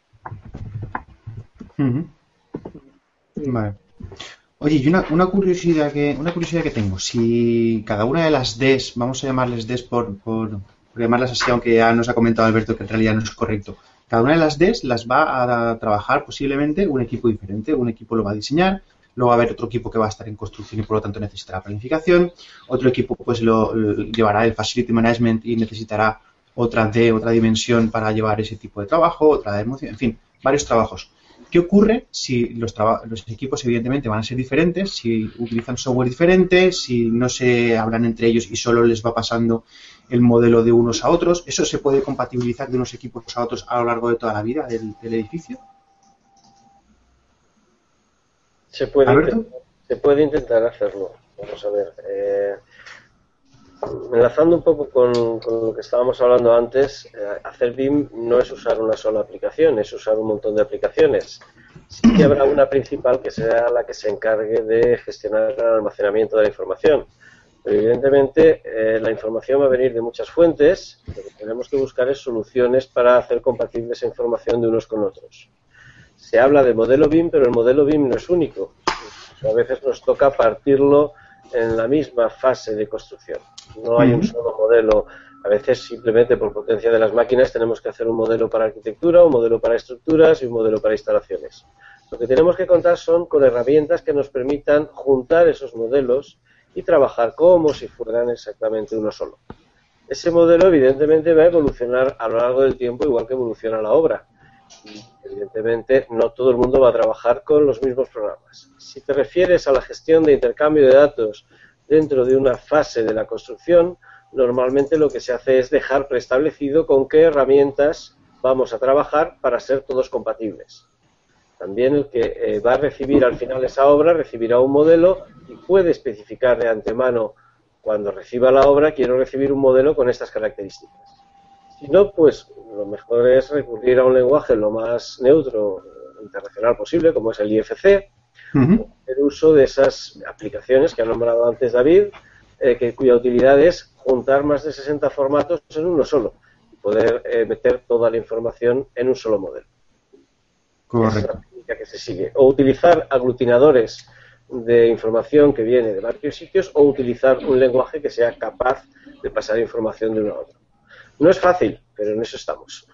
Oye, y una, una, curiosidad que una curiosidad que tengo, si cada una de las Ds, vamos a llamarles Ds por, por llamarlas así, aunque ya nos ha comentado Alberto que en realidad no es correcto. Cada una de las Ds las va a trabajar posiblemente un equipo diferente. Un equipo lo va a diseñar, luego va a haber otro equipo que va a estar en construcción y por lo tanto necesitará planificación, otro equipo pues lo, llevará el facility management y necesitará otra D, otra dimensión para llevar ese tipo de trabajo, otra de emoción, en fin, varios trabajos. ¿Qué ocurre si los, los, equipos evidentemente van a ser diferentes, si utilizan software diferente, si no se hablan entre ellos y solo les va pasando el modelo de unos a otros. ¿Eso se puede compatibilizar de unos equipos a otros a lo largo de toda la vida del, edificio? Se puede, intentar, se puede intentar hacerlo. Vamos a ver. Eh, enlazando un poco con, lo que estábamos hablando antes, eh, hacer BIM no es usar una sola aplicación, es usar un montón de aplicaciones. Sí que habrá una principal que sea la que se encargue de gestionar el almacenamiento de la información evidentemente, eh, la información va a venir de muchas fuentes. Lo que tenemos que buscar es soluciones para hacer compatible esa información de unos con otros. Se habla de modelo BIM, pero el modelo BIM no es único. A veces nos toca partirlo en la misma fase de construcción. No hay un solo modelo. A veces simplemente por potencia de las máquinas tenemos que hacer un modelo para arquitectura, un modelo para estructuras y un modelo para instalaciones. Lo que tenemos que contar son con herramientas que nos permitan juntar esos modelos y trabajar como si fueran exactamente uno solo. Ese modelo evidentemente va a evolucionar a lo largo del tiempo igual que evoluciona la obra. Evidentemente no todo el mundo va a trabajar con los mismos programas. Si te refieres a la gestión de intercambio de datos dentro de una fase de la construcción, normalmente lo que se hace es dejar preestablecido con qué herramientas vamos a trabajar para ser todos compatibles. También el que eh, va a recibir al final esa obra recibirá un modelo y puede especificar de antemano cuando reciba la obra quiero recibir un modelo con estas características. Si no, pues lo mejor es recurrir a un lenguaje lo más neutro internacional posible, como es el IFC, el uso de esas aplicaciones que ha nombrado antes David, eh, que, cuya utilidad es juntar más de 60 formatos en uno solo y poder eh, meter toda la información en un solo modelo. Correcto que se sigue. O utilizar aglutinadores de información que viene de varios sitios o utilizar un lenguaje que sea capaz de pasar información de uno a otro. No es fácil, pero en eso estamos.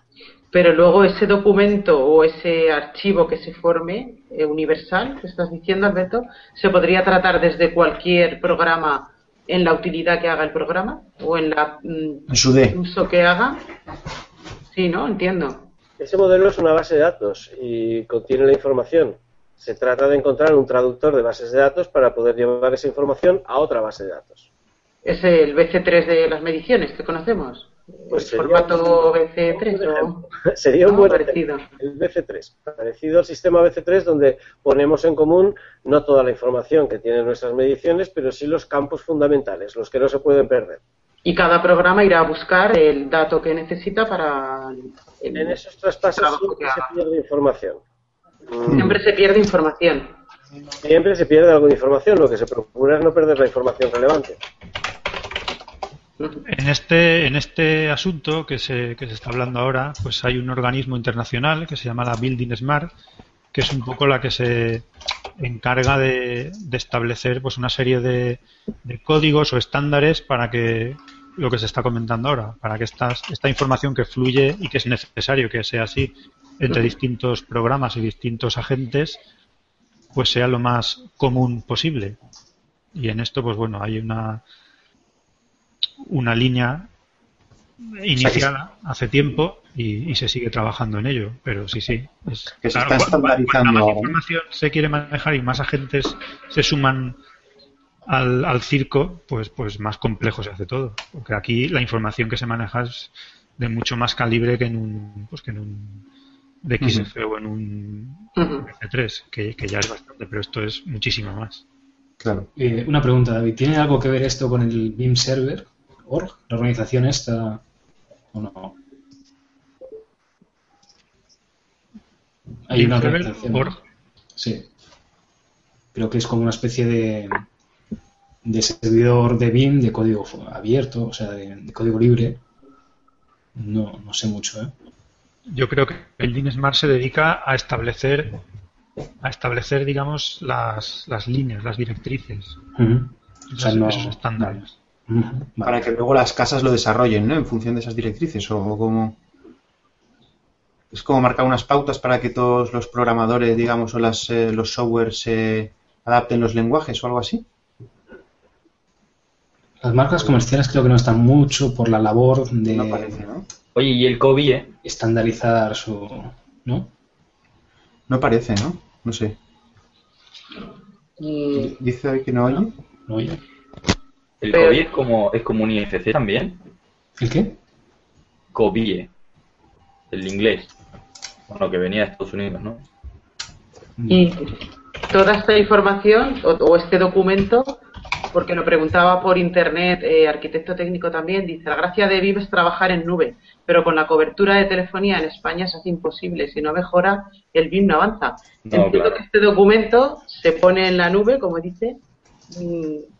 Pero luego ese documento o ese archivo que se forme eh, universal, que estás diciendo, Alberto, se podría tratar desde cualquier programa en la utilidad que haga el programa o en la mm, en uso que haga. Sí, ¿no? Entiendo. Ese modelo es una base de datos y contiene la información. Se trata de encontrar un traductor de bases de datos para poder llevar esa información a otra base de datos. Es el BC3 de las mediciones que conocemos. Pues sería formato un- BC3 o Sería un buen parecido. el BC3, parecido al sistema BC3 donde ponemos en común no toda la información que tienen nuestras mediciones, pero sí los campos fundamentales, los que no se pueden perder. y cada programa irá a buscar el dato que necesita para el- En esos traspasos siempre se pierde información. Mm, Siempre se pierde información. Siempre se pierde algo de información, lo que se procura es no perder la información relevante. En este, en este asunto que se, que se está hablando ahora, pues hay un organismo internacional que se llama la Building Smart, que es un poco la que se encarga de, de establecer pues una serie de, de códigos o estándares para que lo que se está comentando ahora, para que esta, esta información que fluye y que es necesario que sea así entre distintos programas y distintos agentes, pues sea lo más común posible. Y en esto, pues bueno, hay una, una línea iniciada hace tiempo y, y se sigue trabajando en ello. Pero sí, sí. Es, Que se claro, está estandarizando más información se quiere manejar y más agentes se suman al, al circo, pues, pues más complejo se hace todo. Porque aquí la información que se maneja es de mucho más calibre que en un, pues que en un DXF o en un Ujú. PC3, que, que ya es bastante, pero esto es muchísimo más. Claro. Eh, una pregunta, David. ¿Tiene algo que ver esto con el BIM Server? ¿Org? ¿La organización esta? ¿O no? Hay una organización. org. Sí. Creo que es como una especie de, de servidor de BIM de código abierto, o sea, de, de código libre. No, no sé mucho, ¿eh? Yo creo que el Lean Smart se dedica a establecer, a establecer, digamos, las, las líneas, las directrices. O sea, esos, no- esos estándares. Para vale. que luego las casas lo desarrollen, ¿no? En función de esas directrices o como... Es como marcar unas pautas para que todos los programadores, digamos, o las, eh, los softwares se adapten los lenguajes o algo así. Las marcas comerciales creo que no están mucho por la labor de No parece, ¿no? Oye, y el COVID, ¿eh? estandarizar su... ¿No? No parece, ¿no? No sé. Y Dice que no oye. ¿No oye? El Pero- COVID es como, es como un IFC también. ¿El qué? COVID, el inglés. Bueno, que venía de Estados Unidos, ¿no? Y toda esta información o, o este documento, porque lo preguntaba por internet, eh, arquitecto técnico también, dice, la gracia de BIM es trabajar en nube, pero con la cobertura de telefonía en España se hace imposible, si no mejora, el BIM no avanza. No, Entiendo claro. que este documento se pone en la nube, como dice, mm,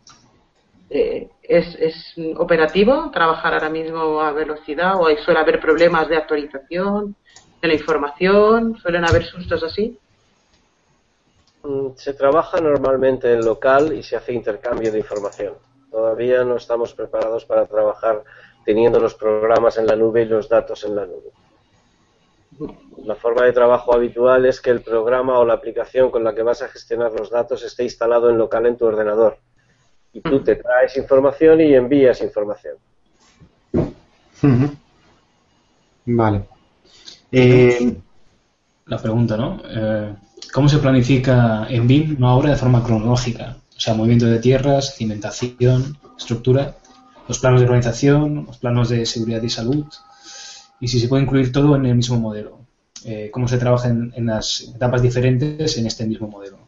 eh, es, operativo, trabajar ahora mismo a velocidad, o suele haber problemas de actualización de la información, suelen haber sustos así. Mm, Se trabaja normalmente en local y se hace intercambio de información. Todavía no estamos preparados para trabajar teniendo los programas en la nube y los datos en la nube. La forma de trabajo habitual es que el programa o la aplicación con la que vas a gestionar los datos esté instalado en local en tu ordenador. Y tú te traes información y envías información. Vale. Eh, La pregunta, ¿no? Eh, ¿Cómo se planifica en BIM una obra de forma cronológica? O sea, movimiento de tierras, cimentación, estructura, los planos de organización, los planos de seguridad y salud, y si se puede incluir todo en el mismo modelo. Eh, ¿Cómo se trabaja en, en las etapas diferentes en este mismo modelo?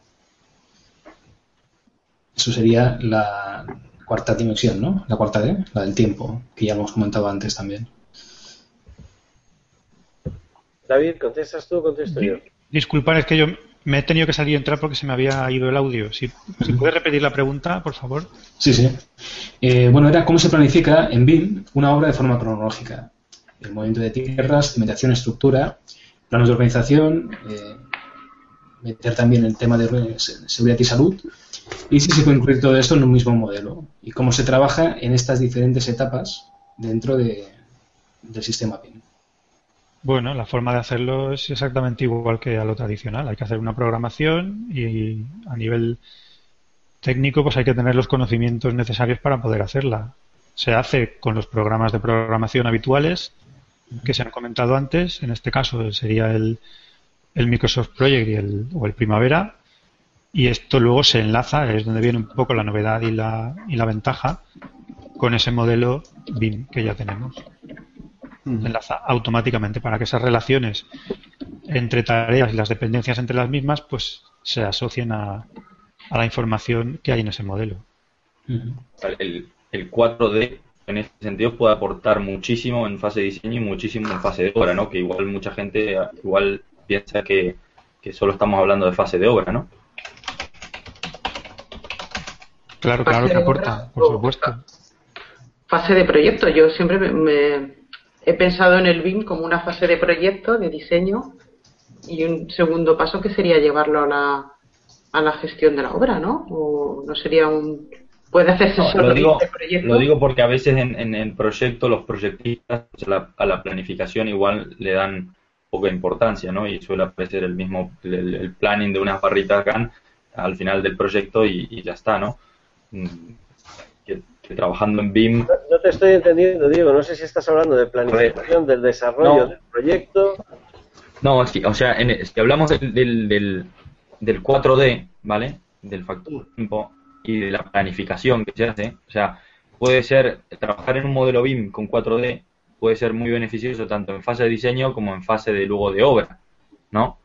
Eso sería la cuarta dimensión, ¿no? La cuarta D, la del tiempo, que ya hemos comentado antes también. David, ¿contestas tú o contesto yo? Disculpad, es que yo me he tenido que salir y entrar porque se me había ido el audio. Si, si puedes repetir la pregunta, por favor. Sí, sí. Eh, bueno, era cómo se planifica en BIM una obra de forma cronológica. El movimiento de tierras, cimentación, estructura, planos de organización, eh, meter también el tema de se- seguridad y salud, y si se puede incluir todo esto en un mismo modelo. Y cómo se trabaja en estas diferentes etapas dentro de- del sistema BIM. Bueno, la forma de hacerlo es exactamente igual que a lo tradicional. Hay que hacer una programación y a nivel técnico pues hay que tener los conocimientos necesarios para poder hacerla. Se hace con los programas de programación habituales que se han comentado antes. En este caso sería el, el Microsoft Project y el, o el Primavera. Y esto luego se enlaza, es donde viene un poco la novedad y la, y la ventaja, con ese modelo BIM que ya tenemos. Se enlaza automáticamente para que esas relaciones entre tareas y las dependencias entre las mismas pues se asocien a, a la información que hay en ese modelo. El, el 4D en este sentido puede aportar muchísimo en fase de diseño y muchísimo en fase de obra, ¿no? Que igual mucha gente igual piensa que, que solo estamos hablando de fase de obra, ¿no? Claro, claro que aporta, por supuesto. Fase de proyecto. Yo siempre me, he pensado en el BIM como una fase de proyecto, de diseño, y un segundo paso que sería llevarlo a la, a la gestión de la obra, ¿no? O no sería un... Puede hacerse No, solo lo, digo, de proyecto. lo digo porque a veces en, en el proyecto los proyectistas a la, a la planificación igual le dan poca importancia, ¿no? Y suele aparecer el mismo, el, el planning de unas barritas GAN al final del proyecto y, y ya está, ¿no? Mm, Que, que trabajando en BIM No, no te estoy entendiendo, Diego. No sé si estás hablando de planificación, del desarrollo No. del proyecto. No, sí, o sea, en- si hablamos del, del, del, del 4D, ¿vale? Del factor tiempo y de la planificación que se hace, o sea, puede ser, trabajar en un modelo BIM con 4D puede ser muy beneficioso tanto en fase de diseño como en fase de luego de obra, ¿no?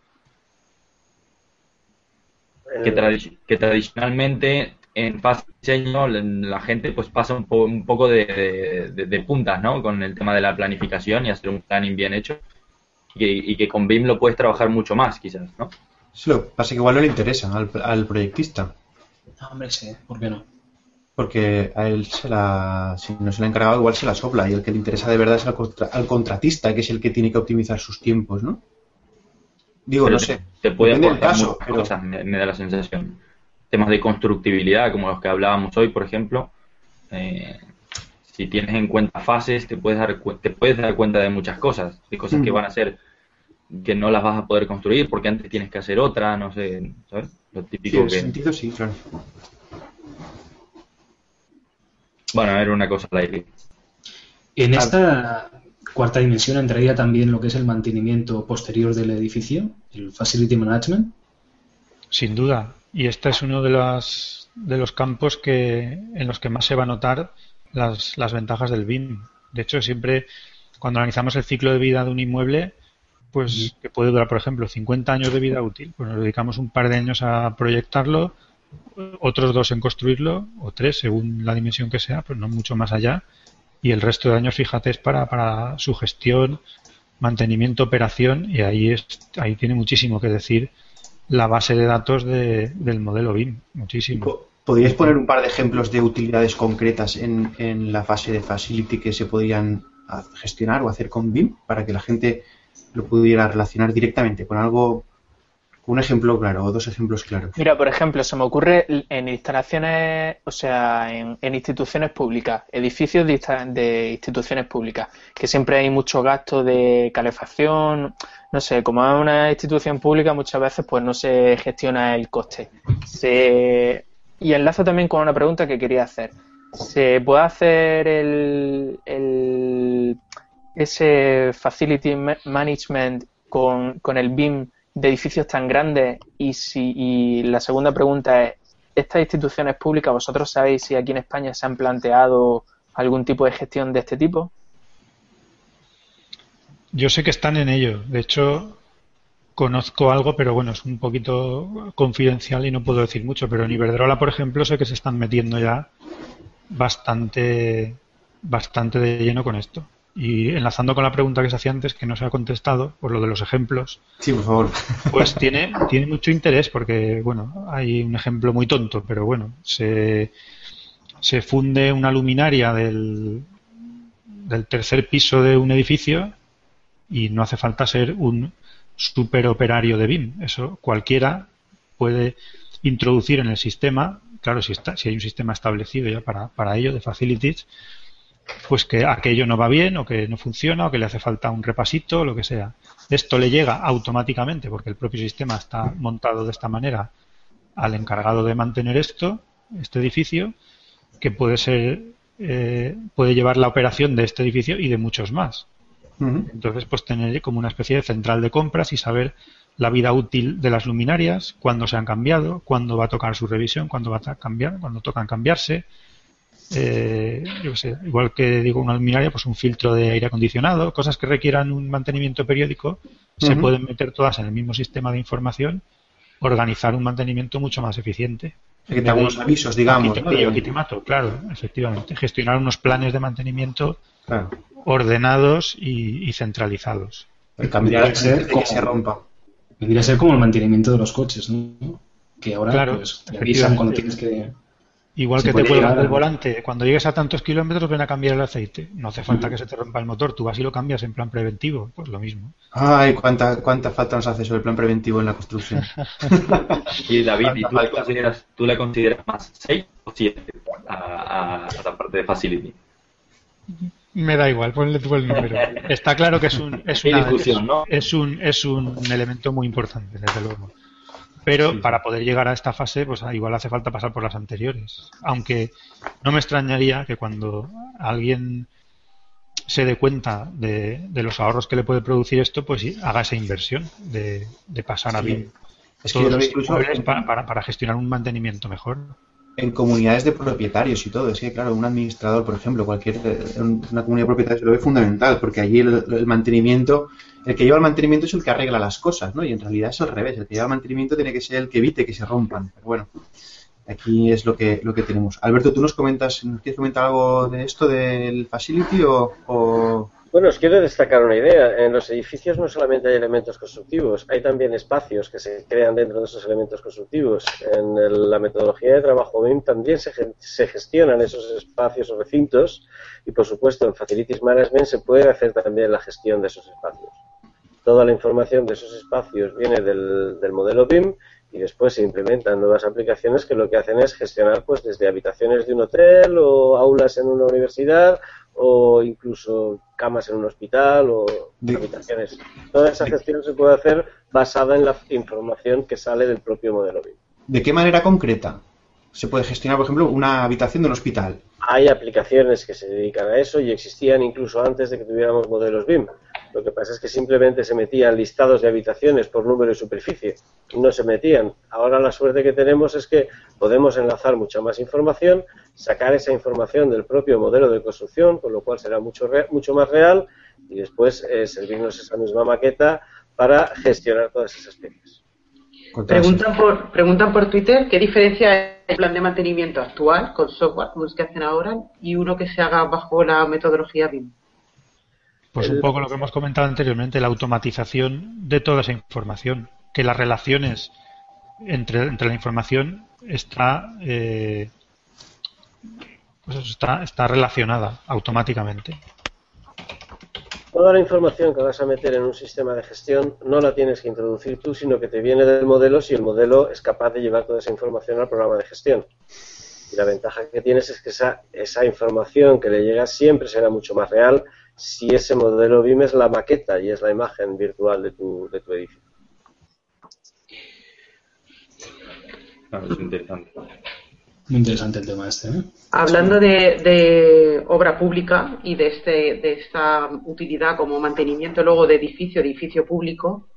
Que, Eh, tradi- que tradicionalmente en fase de diseño la, gente pues pasa un, po- un poco de, de- de- de puntas, ¿no? Con el tema de la planificación y hacer un planning bien hecho y que, y que con BIM lo puedes trabajar mucho más, quizás, ¿no? Sí, lo que pasa es que igual no le interesa al, al proyectista, No, hombre, sí, ¿por qué no? porque a él se la, si no se la ha encargado, igual se la sopla, y el que le interesa de verdad es al, contra- al contratista, que es el que tiene que optimizar sus tiempos, ¿no? Digo, Pero no te, sé. te puede aportar caso, muchas pero- cosas, me, me da la sensación. Temas de constructibilidad, como los que hablábamos hoy, por ejemplo. eh, si tienes en cuenta fases, te puedes dar, cu- te puedes dar cuenta de muchas cosas, de cosas que Mm. van a ser que no las vas a poder construir porque antes tienes que hacer otra, no sé, ¿sabes? Lo Sí, típico en ese que... sentido sí, claro. Bueno, era una cosa al aire. En Ah. esta cuarta dimensión entraría también lo que es el mantenimiento posterior del edificio, el facility management. Sin duda. Y este es uno de, las, de los campos que, en los que más se va a notar las, las ventajas del BIM. De hecho, siempre cuando analizamos el ciclo de vida de un inmueble, pues que puede durar, por ejemplo, 50 años de vida útil, pues nos dedicamos un par de años a proyectarlo, otros dos en construirlo, o tres, según la dimensión que sea, pues no mucho más allá. Y el resto de años, fíjate, es para, para su gestión, mantenimiento, operación, y ahí, es, ahí tiene muchísimo que decir la base de datos de- del modelo BIM, muchísimo. Po- ¿Podríais poner un par de ejemplos de utilidades concretas en, en la fase de Facility que se podrían gestionar o hacer con BIM para que la gente lo pudiera relacionar directamente con algo, un ejemplo claro o dos ejemplos claros? Mira, por ejemplo, se me ocurre en instalaciones, o sea, en, instituciones públicas, edificios de, instituciones públicas, que siempre hay mucho gasto de calefacción, no sé, como es una institución pública, muchas veces pues no se gestiona el coste. Se, y enlazo también con una pregunta que quería hacer. ¿Se puede hacer el, el- ese facility ma- management con, con el BIM de edificios tan grandes? Y, si, y la segunda pregunta es, ¿estas instituciones públicas, vosotros sabéis si aquí en España se han planteado algún tipo de gestión de este tipo? Yo sé que están en ello. De hecho, conozco algo, pero bueno, es un poquito confidencial y no puedo decir mucho. Pero en Iberdrola, por ejemplo, sé que se están metiendo ya bastante, bastante de lleno con esto. Y enlazando con la pregunta que se hacía antes, que no se ha contestado, por lo de los ejemplos, Sí, por favor. pues tiene, tiene mucho interés porque, bueno, hay un ejemplo muy tonto, pero bueno, se, se funde una luminaria del, del tercer piso de un edificio y no hace falta ser un superoperario de BIM. Eso cualquiera puede introducir en el sistema, claro, si, está, si hay un sistema establecido ya para, para ello, de facilities, pues que aquello no va bien o que no funciona o que le hace falta un repasito o lo que sea. Esto le llega automáticamente porque el propio sistema está montado de esta manera al encargado de mantener esto, este edificio, que puede ser, eh, puede llevar la operación de este edificio y de muchos más. Entonces, pues tener como una especie de central de compras y saber la vida útil de las luminarias, cuándo se han cambiado, cuándo va a tocar su revisión, cuándo va a cambiar, cuándo tocan cambiarse. Eh, yo sé, igual que digo una luminaria, pues un filtro de aire acondicionado, cosas que requieran un mantenimiento periódico, se pueden meter todas en el mismo sistema de información, organizar un mantenimiento mucho más eficiente. Que te algunos avisos, digamos. Aquí te, mato, claro, efectivamente. Gestionar unos planes de mantenimiento ordenados y, centralizados. El cambiar ser que se rompa. Vendría a ser como el mantenimiento de los coches, ¿no? Que ahora claro, pues, cuando tienes que Igual que te cuelgan del volante, cuando llegues a tantos kilómetros ven a cambiar el aceite. No hace falta que se te rompa el motor, tú vas y lo cambias en plan preventivo, pues lo mismo. Ay, cuánta, cuánta falta nos hace sobre el plan preventivo en la construcción. y David, ¿y tú, le consideras, tú le consideras más 6 o 7 a, la parte de Facility? Me da igual, ponle tú el número. Está claro que es un, es, una, ¿no? es, un, es un elemento muy importante, desde luego. Pero para poder llegar a esta fase, pues ah, igual hace falta pasar por las anteriores. Aunque no me extrañaría que cuando alguien se dé cuenta de, los ahorros que le puede producir esto, pues haga esa inversión de, pasar a BIM. Es que para, para gestionar un mantenimiento mejor en comunidades de propietarios y todo. Es que, claro, un administrador, por ejemplo, cualquier una comunidad de propietarios lo ve fundamental, porque allí el, mantenimiento, el que lleva el mantenimiento es el que arregla las cosas, ¿no? Y en realidad es al revés. El que lleva el mantenimiento tiene que ser el que evite que se rompan. Pero bueno, aquí es lo que lo que tenemos. Alberto, ¿tú nos comentas, nos quieres comentar algo de esto del facility o bueno, os quiero destacar una idea. En los edificios no solamente hay elementos constructivos, hay también espacios que se crean dentro de esos elementos constructivos. En la metodología de trabajo BIM también se, se, gestionan esos espacios o recintos y, por supuesto, en Facilities Management se puede hacer también la gestión de esos espacios. Toda la información de esos espacios viene del, del modelo BIM y después se implementan nuevas aplicaciones que lo que hacen es gestionar pues desde habitaciones de un hotel o aulas en una universidad o incluso camas en un hospital o habitaciones. Toda esa gestión se puede hacer basada en la información que sale del propio modelo BIM. ¿De qué manera concreta se puede gestionar, por ejemplo, una habitación de un hospital? Hay aplicaciones que se dedican a eso y existían incluso antes de que tuviéramos modelos BIM. Lo que pasa es que simplemente se metían listados de habitaciones por número y superficie. No se metían. Ahora la suerte que tenemos es que podemos enlazar mucha más información, sacar esa información del propio modelo de construcción, con lo cual será mucho, mucho más real, y después eh, servirnos esa misma maqueta para gestionar todas esas piezas. Preguntan por, preguntan por Twitter qué diferencia hay el plan de mantenimiento actual con software como es que hacen ahora y uno que se haga bajo la metodología BIM. Pues un poco lo que hemos comentado anteriormente, la automatización de toda esa información, que las relaciones entre, la información está, eh, pues está, está relacionada automáticamente. Toda la información que vas a meter en un sistema de gestión no la tienes que introducir tú, sino que te viene del modelo si el modelo es capaz de llevar toda esa información al programa de gestión. Y la ventaja que tienes es que esa, esa información que le llega siempre será mucho más real si ese modelo BIM es la maqueta y es la imagen virtual de tu, de tu edificio. es interesante. Muy interesante el tema este. ¿eh? Hablando de, obra pública y de, este, de esta utilidad como mantenimiento luego de edificio, edificio público,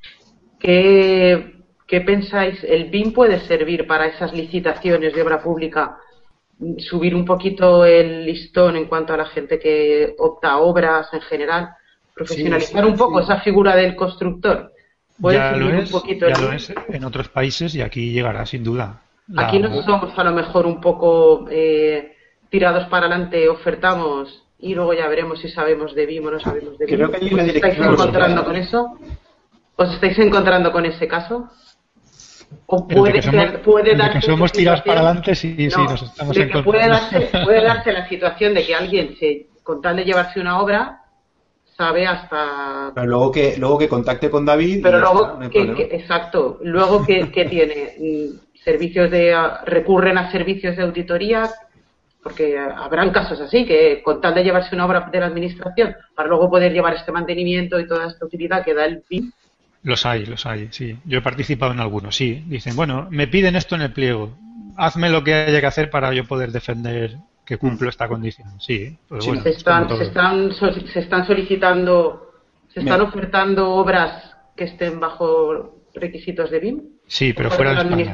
¿qué, ¿qué pensáis? ¿El BIM puede servir para esas licitaciones de obra pública subir un poquito el listón en cuanto a la gente que opta a obras en general, profesionalizar un poco esa figura del constructor. Ya, lo es, un poquito ya lo es en otros países y aquí llegará sin duda. Aquí no somos a lo mejor un poco eh, tirados para adelante, ofertamos y luego ya veremos si sabemos de BIM o no sabemos de BIM. Creo que ¿Os estáis encontrando con eso? ¿Os estáis encontrando con ese caso? O puede, ser, puede darse. Que somos tirados para adelante, sí, sí, nos estamos encontrando. Puede darse, puede darse la situación de que alguien, se, con tal de llevarse una obra, sabe hasta. Pero luego que, luego que contacte con David. Pero luego, que, exacto. Luego que, que tiene mm, servicios de. recurren a servicios de auditoría, porque habrán casos así, que con tal de llevarse una obra de la administración, para luego poder llevar este mantenimiento y toda esta utilidad que da el PIB, los hay, los hay, sí. Yo he participado en algunos, sí. Dicen, bueno, me piden esto en el pliego. Hazme lo que haya que hacer para yo poder defender que cumplo esta condición. Sí, pues se, están, se, están, se están solicitando, se están ofertando obras que estén bajo requisitos de BIM? Sí, pero fuera de España.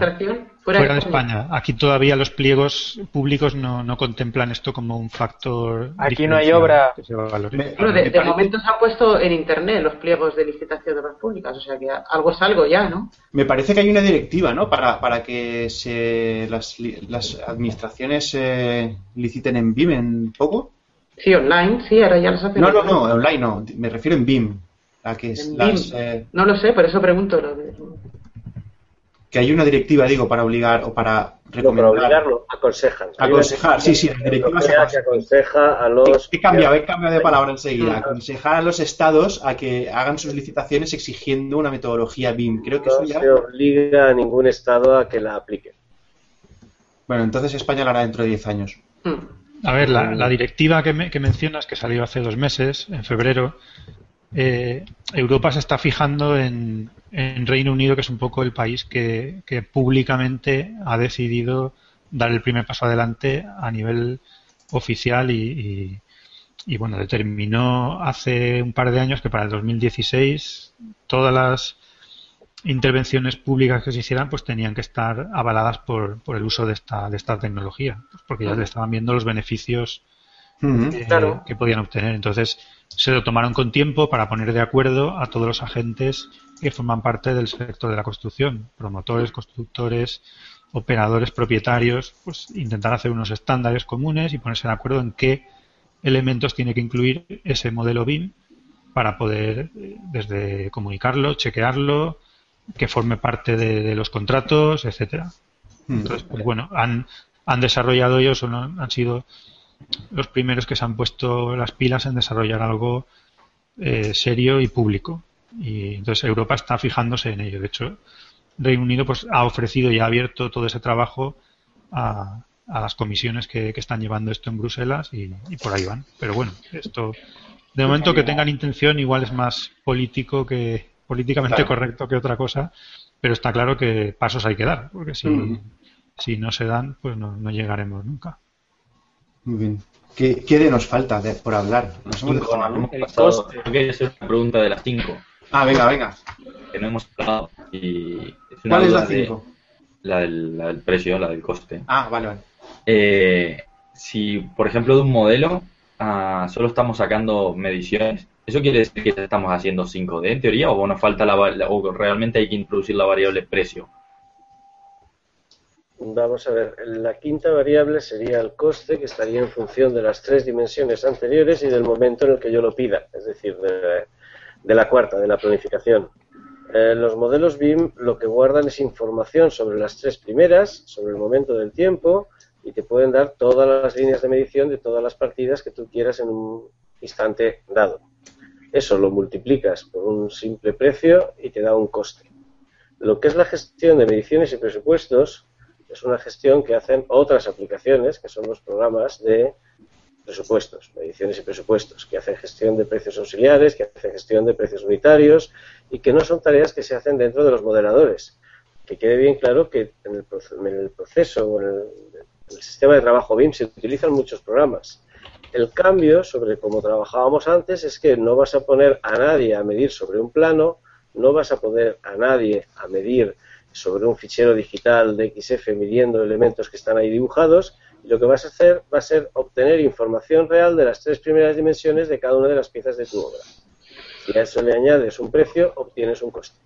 Fuera, de España. Aquí todavía los pliegos públicos no, no contemplan esto como un factor. Aquí no hay obra. que se valore. Me- Bueno, de, momento se han puesto en internet los pliegos de licitación de obras públicas, o sea que algo es algo ya, ¿no? Me parece que hay una directiva, ¿no? Para, para que se, las, li- las administraciones eh, liciten en BIM en poco. Sí, online, sí, ahora ya los hacen. No, no, no, online no. Me refiero en BIM. A que, es En las, BIM. eh, No lo sé, por eso pregunto. Lo de... que hay una directiva, digo, para obligar o para No, para recomendar. obligarlo, aconsejan. Aconsejar, sí, sí, la directiva se que aconseja a los... He cambiado, he cambiado de palabra enseguida. Aconsejar a los estados a que hagan sus licitaciones exigiendo una metodología BIM. Creo que eso No ya. se obliga a ningún estado a que la aplique. Bueno, entonces España lo hará dentro de 10 años. Hmm. A ver, la, la directiva que, me- que mencionas, que salió hace dos meses, en febrero, eh, Europa se está fijando en, en Reino Unido, que es un poco el país que, que públicamente ha decidido dar el primer paso adelante a nivel oficial y, y- y, bueno, determinó hace un par de años que para el 2016 todas las intervenciones públicas que se hicieran pues tenían que estar avaladas por, por el uso de esta, de esta tecnología, pues porque ya le estaban viendo los beneficios eh, Claro. que podían obtener. Entonces, se lo tomaron con tiempo para poner de acuerdo a todos los agentes que forman parte del sector de la construcción, promotores, constructores, operadores, propietarios, pues intentar hacer unos estándares comunes y ponerse de acuerdo en qué elementos tiene que incluir ese modelo BIM para poder eh, desde comunicarlo, chequearlo, que forme parte de, de los contratos, etcétera. Mm. Entonces, pues bueno, han, han desarrollado ellos, han sido los primeros que se han puesto las pilas en desarrollar algo eh, serio y público. Y entonces Europa está fijándose en ello. De hecho, Reino Unido pues ha ofrecido y ha abierto todo ese trabajo a, a las comisiones que, que están llevando esto en Bruselas y, y por ahí van. Pero bueno, esto de momento que tengan intención igual es más político que políticamente Claro. correcto que otra cosa, pero está claro que pasos hay que dar, porque si, Mm. si no se dan, pues no, no llegaremos nunca. Muy bien. ¿Qué, qué de nos falta de- por hablar? Nos hemos Cinco, dejado no hemos algo. pasado- creo que es la pregunta de las cinco, Ah, venga, venga. que no hemos hablado. Y es una ¿Cuál es la de- 5? la, del, la del precio, la del coste. Ah, vale, vale. Eh, si, por ejemplo, de un modelo ah, solo estamos sacando mediciones, ¿eso quiere decir que estamos haciendo 5D en teoría o nos falta la- o realmente hay que introducir la variable precio? Vamos a ver, la quinta variable sería el coste, que estaría en función de las tres dimensiones anteriores y del momento en el que yo lo pida, es decir, de, la cuarta, de la planificación. Eh, los modelos BIM lo que guardan es información sobre las tres primeras, sobre el momento del tiempo, y te pueden dar todas las líneas de medición de todas las partidas que tú quieras en un instante dado. Eso lo multiplicas por un simple precio y te da un coste. Lo que es la gestión de mediciones y presupuestos es una gestión que hacen otras aplicaciones, que son los programas de presupuestos, mediciones y presupuestos, que hacen gestión de precios auxiliares, que hacen gestión de precios unitarios y que no son tareas que se hacen dentro de los modeladores. Que quede bien claro que en el, proce- en el proceso o en el, en el sistema de trabajo BIM se utilizan muchos programas. El cambio sobre cómo trabajábamos antes es que no vas a poner a nadie a medir sobre un plano, no vas a poner a nadie a medir sobre un fichero digital de XF midiendo elementos que están ahí dibujados, y lo que vas a hacer va a ser obtener información real de las tres primeras dimensiones de cada una de las piezas de tu obra. Si a eso le añades un precio, obtienes un coste.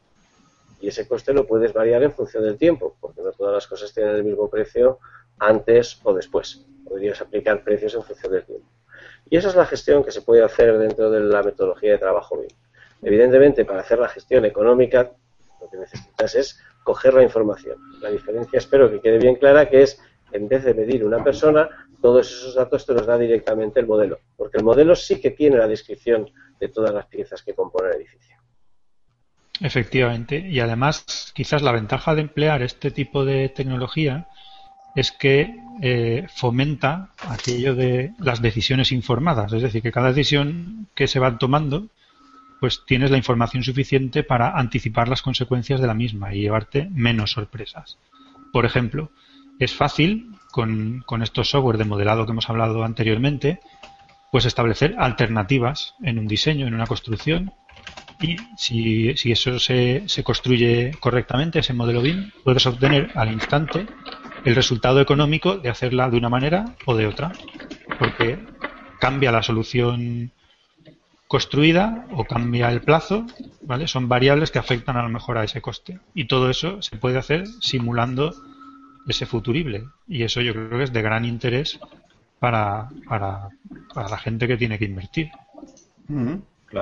Y ese coste lo puedes variar en función del tiempo, porque no todas las cosas tienen el mismo precio antes o después. Podrías aplicar precios en función del tiempo. Y esa es la gestión que se puede hacer dentro de la metodología de trabajo BIM. Evidentemente, para hacer la gestión económica, lo que necesitas es coger la información. La diferencia, espero que quede bien clara, que es, en vez de medir una persona, todos esos datos te los da directamente el modelo. Porque el modelo sí que tiene la descripción de todas las piezas que componen el edificio. Efectivamente. Y además, quizás la ventaja de emplear este tipo de tecnología es que eh, fomenta aquello de las decisiones informadas. Es decir, que cada decisión que se va tomando, pues tienes la información suficiente para anticipar las consecuencias de la misma y llevarte menos sorpresas. Por ejemplo, es fácil con, con estos software de modelado que hemos hablado anteriormente, pues establecer alternativas en un diseño, en una construcción, Y si, si eso se, se construye correctamente, ese modelo BIM, puedes obtener al instante el resultado económico de hacerla de una manera o de otra, porque cambia la solución construida o cambia el plazo, ¿vale? Son variables que afectan a lo mejor a ese coste. Y todo eso se puede hacer simulando ese futurible. Y eso yo creo que es de gran interés para, para, para la gente que tiene que invertir.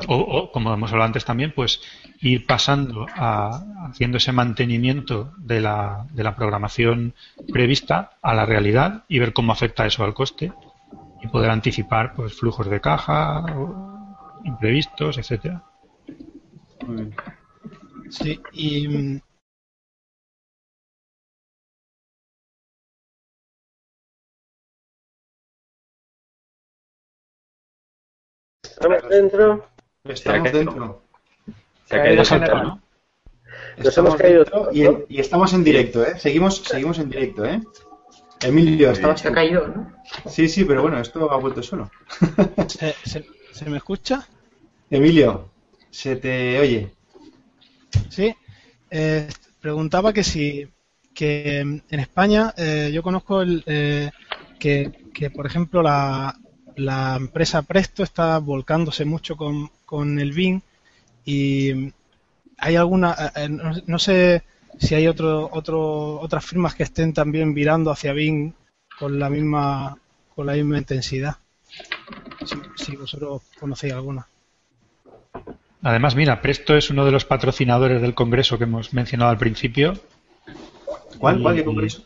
o, como hemos hablado antes también, pues ir pasando a haciendo ese mantenimiento de la, de la programación prevista a la realidad y ver cómo afecta eso al coste y poder anticipar pues flujos de caja, imprevistos, etcétera. Sí, y ¿Estamos dentro? Estamos dentro. Se ha caído Santana, ¿no? Nos Estamos hemos caído dentro todos, y, ¿no? y estamos en directo, ¿eh? Seguimos, seguimos en directo, ¿eh? Emilio, estabas Se ha caído, ¿no? Sí, sí, pero bueno, esto ha vuelto solo. ¿se, se- se me escucha? Emilio, se te oye. Sí. Eh, preguntaba que si que en España eh, yo conozco el, eh, que, que, por ejemplo, la, la empresa Presto está volcándose mucho con, con el BIM y hay alguna, eh, no, no sé si hay otro, otro, otras firmas que estén también virando hacia BIM con la misma con la misma intensidad. Si, si vosotros conocéis alguna. Además, mira, Presto es uno de los patrocinadores del congreso que hemos mencionado al principio. ¿Cuál? ¿Cuál de congreso?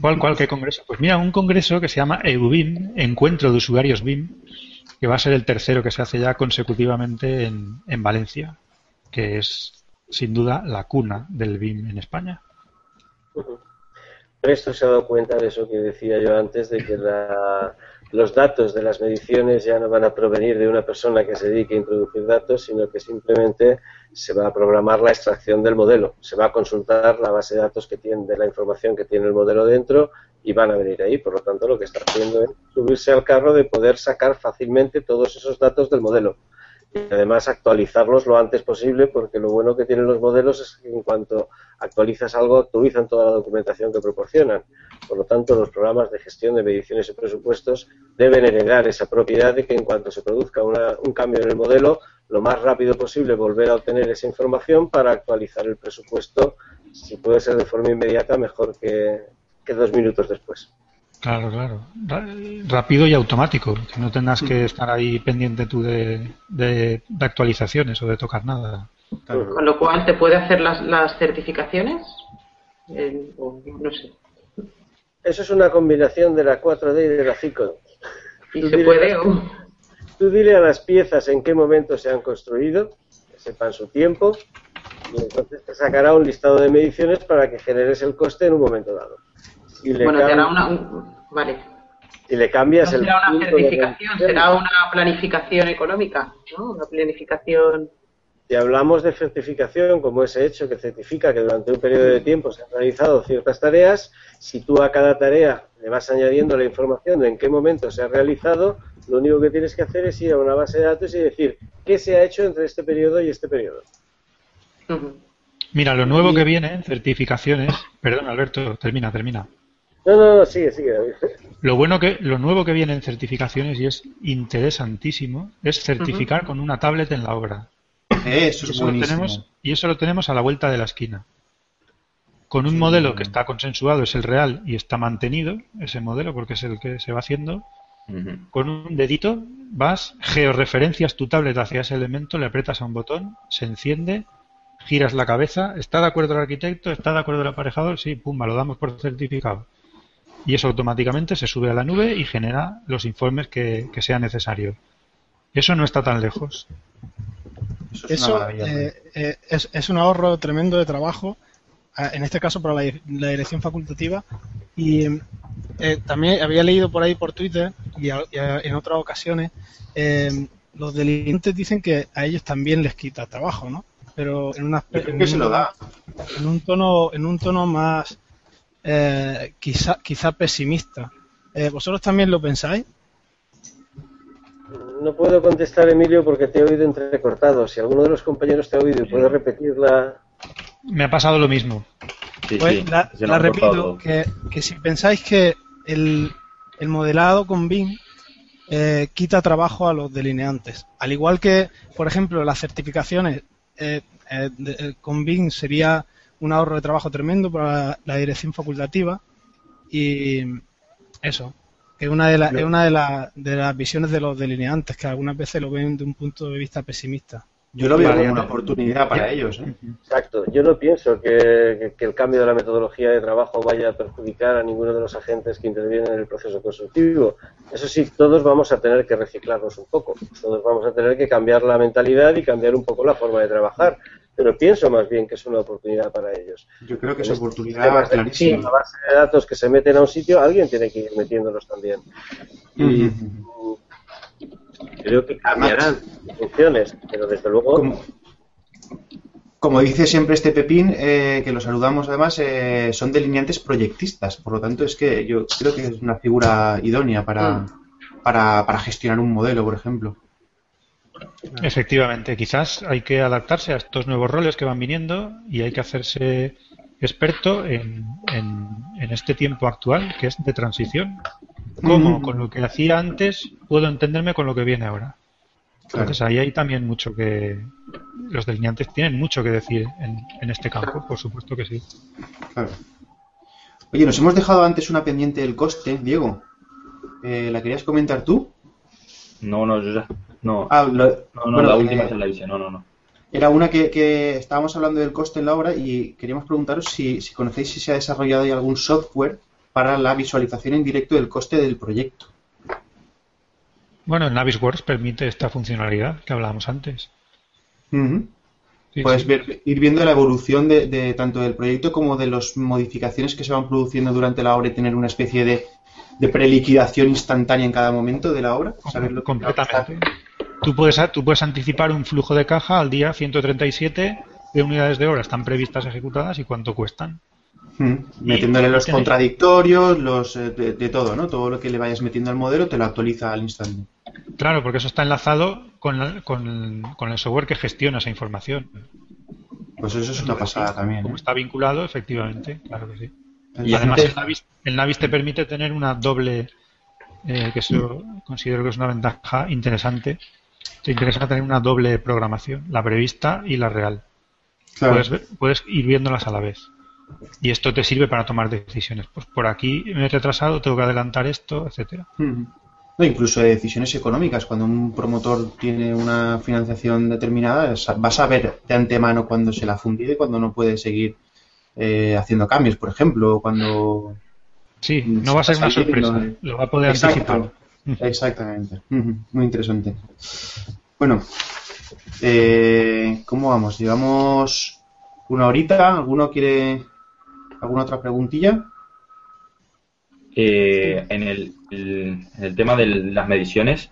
¿Cuál, cuál, qué congreso? Pues mira, un congreso que se llama EUBIM, Encuentro de Usuarios BIM, que va a ser el tercero que se hace ya consecutivamente en, en Valencia, que es sin duda la cuna del BIM en España. Presto se ha dado cuenta de eso que decía yo antes, de que la- los datos de las mediciones ya no van a provenir de una persona que se dedique a introducir datos, sino que simplemente se va a programar la extracción del modelo. Se va a consultar la base de datos que tiene, de la información que tiene el modelo dentro y van a venir ahí. Por lo tanto, lo que está haciendo es subirse al carro de poder sacar fácilmente todos esos datos del modelo. Y además actualizarlos lo antes posible porque lo bueno que tienen los modelos es que en cuanto actualizas algo actualizan toda la documentación que proporcionan. Por lo tanto, los programas de gestión de mediciones y presupuestos deben heredar esa propiedad de que en cuanto se produzca una- un cambio en el modelo, lo más rápido posible volver a obtener esa información para actualizar el presupuesto, si puede ser de forma inmediata, mejor que, que dos minutos después. Claro, claro. Rápido y automático, que no tengas que estar ahí pendiente tú de, de- de actualizaciones o de tocar nada. Claro. Con lo cual, ¿te puede hacer las, las certificaciones? Eh, o no sé. Eso es una combinación de la 4D y de la 5D. Y Tú se dile- puede, o... Tú dile a las piezas en qué momento se han construido, que sepan su tiempo, y entonces te sacará un listado de mediciones para que generes el coste en un momento dado. Y le, Bueno, te hará cam- una... un- Vale. y le No cambias el será una punto de certificación, será una planificación económica, ¿no? Una planificación... Si hablamos de certificación, como ese hecho que certifica que durante un periodo de tiempo se han realizado ciertas tareas, si tú a cada tarea le vas añadiendo la información de en qué momento se ha realizado, lo único que tienes que hacer es ir a una base de datos y decir qué se ha hecho entre este periodo y este periodo. Mira, lo nuevo que viene en certificaciones. Perdón, Alberto, termina, termina. No, no, no, sigue, sigue. David. Lo bueno que, lo nuevo que viene en certificaciones y es interesantísimo es certificar con una tablet en la obra. Eso Y es eso, lo buenísimo. tenemos, y eso lo tenemos a la vuelta de la esquina. Con un modelo que está consensuado, es el real y está mantenido, ese modelo, porque es el que se va haciendo. Con un dedito vas, georreferencias tu tablet hacia ese elemento, le aprietas a un botón, se enciende, giras la cabeza, ¿está de acuerdo el arquitecto? ¿Está de acuerdo el aparejador? Sí, pumba, lo damos por certificado. Y eso automáticamente se sube a la nube y genera los informes que, que sea necesario. Eso no está tan lejos. Eso es una Eso eh, eh, es, es un ahorro tremendo de trabajo, eh, en este caso para la, la dirección facultativa. Y eh, también había leído por ahí por Twitter y, a- y a- en otras ocasiones, eh, los delincuentes dicen que a ellos también les quita trabajo, ¿no? Pero en, una, en que se un- lo da. en un tono, en un tono más eh, quizá, quizá pesimista. Eh, ¿Vosotros también lo pensáis? no puedo contestar, Emilio, porque te he oído entrecortado. Si alguno de los compañeros te ha oído y puede repetirla. Me ha pasado lo mismo. Sí, pues la, repito, que, si pensáis que el, modelado con BIM eh, quita trabajo a los delineantes, al igual que, por ejemplo, las certificaciones eh, eh, con BIM sería un ahorro de trabajo tremendo para la dirección facultativa y eso, es una, de, es una de, de las visiones de los delineantes, que algunas veces lo ven de un punto de vista pesimista. Yo lo veo como una oportunidad para ellos. ¿eh? Exacto. Yo no pienso que, el cambio de la metodología de trabajo vaya a perjudicar a ninguno de los agentes que intervienen en el proceso constructivo. Eso sí, todos vamos a tener que reciclarnos un poco. Todos vamos a tener que cambiar la mentalidad y cambiar un poco la forma de trabajar. Pero pienso más bien que es una oportunidad para ellos. Yo creo que es oportunidad clarísima. La base de datos que se meten a un sitio, alguien tiene que ir metiéndolos también. Y, creo que cambiarán funciones, pero desde luego... Como, dice siempre este Pepín, eh, que lo saludamos además, eh, son delineantes proyectistas, por lo tanto es que yo creo que es una figura idónea para, mm. para, para gestionar un modelo, por ejemplo. Efectivamente, quizás hay que adaptarse a estos nuevos roles que van viniendo y hay que hacerse experto en, en, este tiempo actual que es de transición. ¿Cómo? Con lo que hacía antes puedo entenderme con lo que viene ahora. Entonces ahí hay también mucho que... Los delineantes tienen mucho que decir en, este campo, por supuesto que sí. Claro. Oye, nos hemos dejado antes una pendiente del coste, Diego. Eh, ¿La querías comentar tú? No, no, yo ya. No, ah, no, la última eh, se la hice, no, no, no. Era una que, estábamos hablando del coste en la obra y queríamos preguntaros si, si conocéis si se ha desarrollado ya algún software para la visualización en directo del coste del proyecto. Bueno, el Navisworks permite esta funcionalidad que hablábamos antes. Puedes Ver, ir viendo la evolución de, tanto del proyecto como de las modificaciones que se van produciendo durante la obra y tener una especie de, de preliquidación instantánea en cada momento de la obra. Saberlo completamente. Tú puedes, tú puedes anticipar un flujo de caja al día 137 de unidades de obra están previstas ejecutadas y cuánto cuestan. Mm. Metiéndole los contradictorios, los eh, de, todo, ¿no? Todo lo que le vayas metiendo al modelo te lo actualiza al instante. Claro, porque eso está enlazado con, con, el software que gestiona esa información. Pues eso es una pasada también. Como ¿eh? está vinculado, efectivamente, claro que sí. Y además el Navis, el Navis, te permite tener una doble, eh, que eso considero que es una ventaja interesante, te interesa tener una doble programación, la prevista y la real. Puedes, puedes, ir viéndolas a la vez. Y esto te sirve para tomar decisiones. Pues por aquí me he retrasado, tengo que adelantar esto, etcétera. No, incluso de decisiones económicas. Cuando un promotor tiene una financiación determinada, vas a ver de antemano cuando se la ha fundido y cuando no puede seguir eh, haciendo cambios, por ejemplo, cuando... Sí, no va a ser una sorpresa, lo va a poder anticipar. Exactamente. Muy interesante. Bueno, eh, ¿cómo vamos? Llevamos una horita. ¿Alguno quiere alguna otra preguntilla? Eh, en, el, el, tema de las mediciones,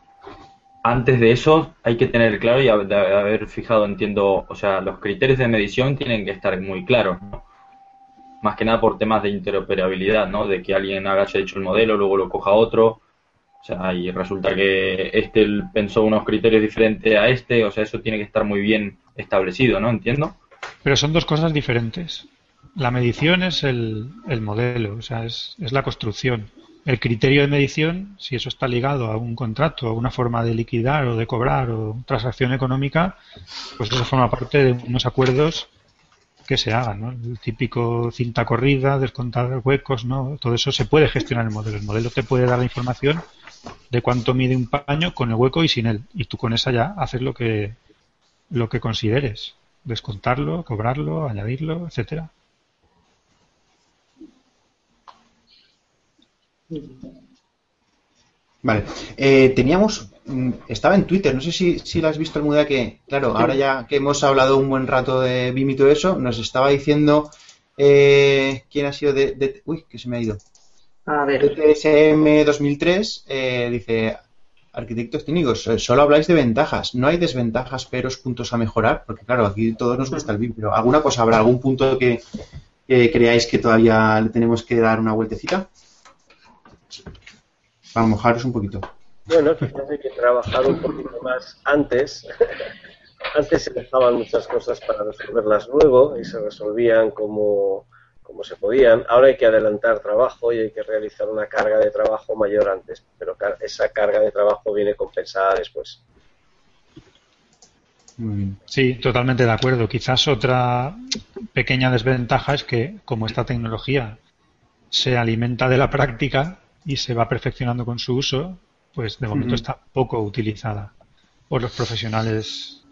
antes de eso hay que tener claro y haber fijado, entiendo, o sea, los criterios de medición tienen que estar muy claros, Más que nada por temas de interoperabilidad, ¿no? De que alguien haya hecho el modelo, luego lo coja otro, o sea, y resulta que este pensó unos criterios diferentes a este, o sea, eso tiene que estar muy bien establecido, ¿no? Entiendo. Pero son dos cosas diferentes. La medición es el, el modelo, o sea, es, es, la construcción. El criterio de medición, si eso está ligado a un contrato, a una forma de liquidar o de cobrar o transacción económica, pues eso forma parte de unos acuerdos que se hagan, ¿no? El típico cinta corrida, descontar huecos, ¿no? Todo eso se puede gestionar el modelo. El modelo te puede dar la información de cuánto mide un paño con el hueco y sin él. Y tú con esa ya haces lo que, lo que consideres. Descontarlo, cobrarlo, añadirlo, etcétera. Vale. Eh, teníamos, mm, estaba en Twitter, no sé si, si lo has visto Almuda, que, claro, ahora ya que hemos hablado un buen rato de BIM y todo eso, nos estaba diciendo eh, quién ha sido de, Uy, que se me ha ido. A ver. TSM 2003 eh, dice, arquitectos técnicos, eh, solo habláis de ventajas, no hay desventajas, peros, puntos a mejorar, porque claro, aquí todos nos gusta el BIM, pero ¿alguna cosa habrá? ¿Algún punto que, creáis que todavía le tenemos que dar una vueltecita? Para mojaros un poquito. Bueno, quizás hay que trabajar un poquito más antes. antes se dejaban muchas cosas para resolverlas luego y se resolvían como, como se podían. Ahora hay que adelantar trabajo y hay que realizar una carga de trabajo mayor antes, pero esa carga de trabajo viene compensada después. Sí, totalmente de acuerdo. Quizás otra pequeña desventaja es que como esta tecnología se alimenta de la práctica y se va perfeccionando con su uso, pues de momento está poco utilizada por los profesionales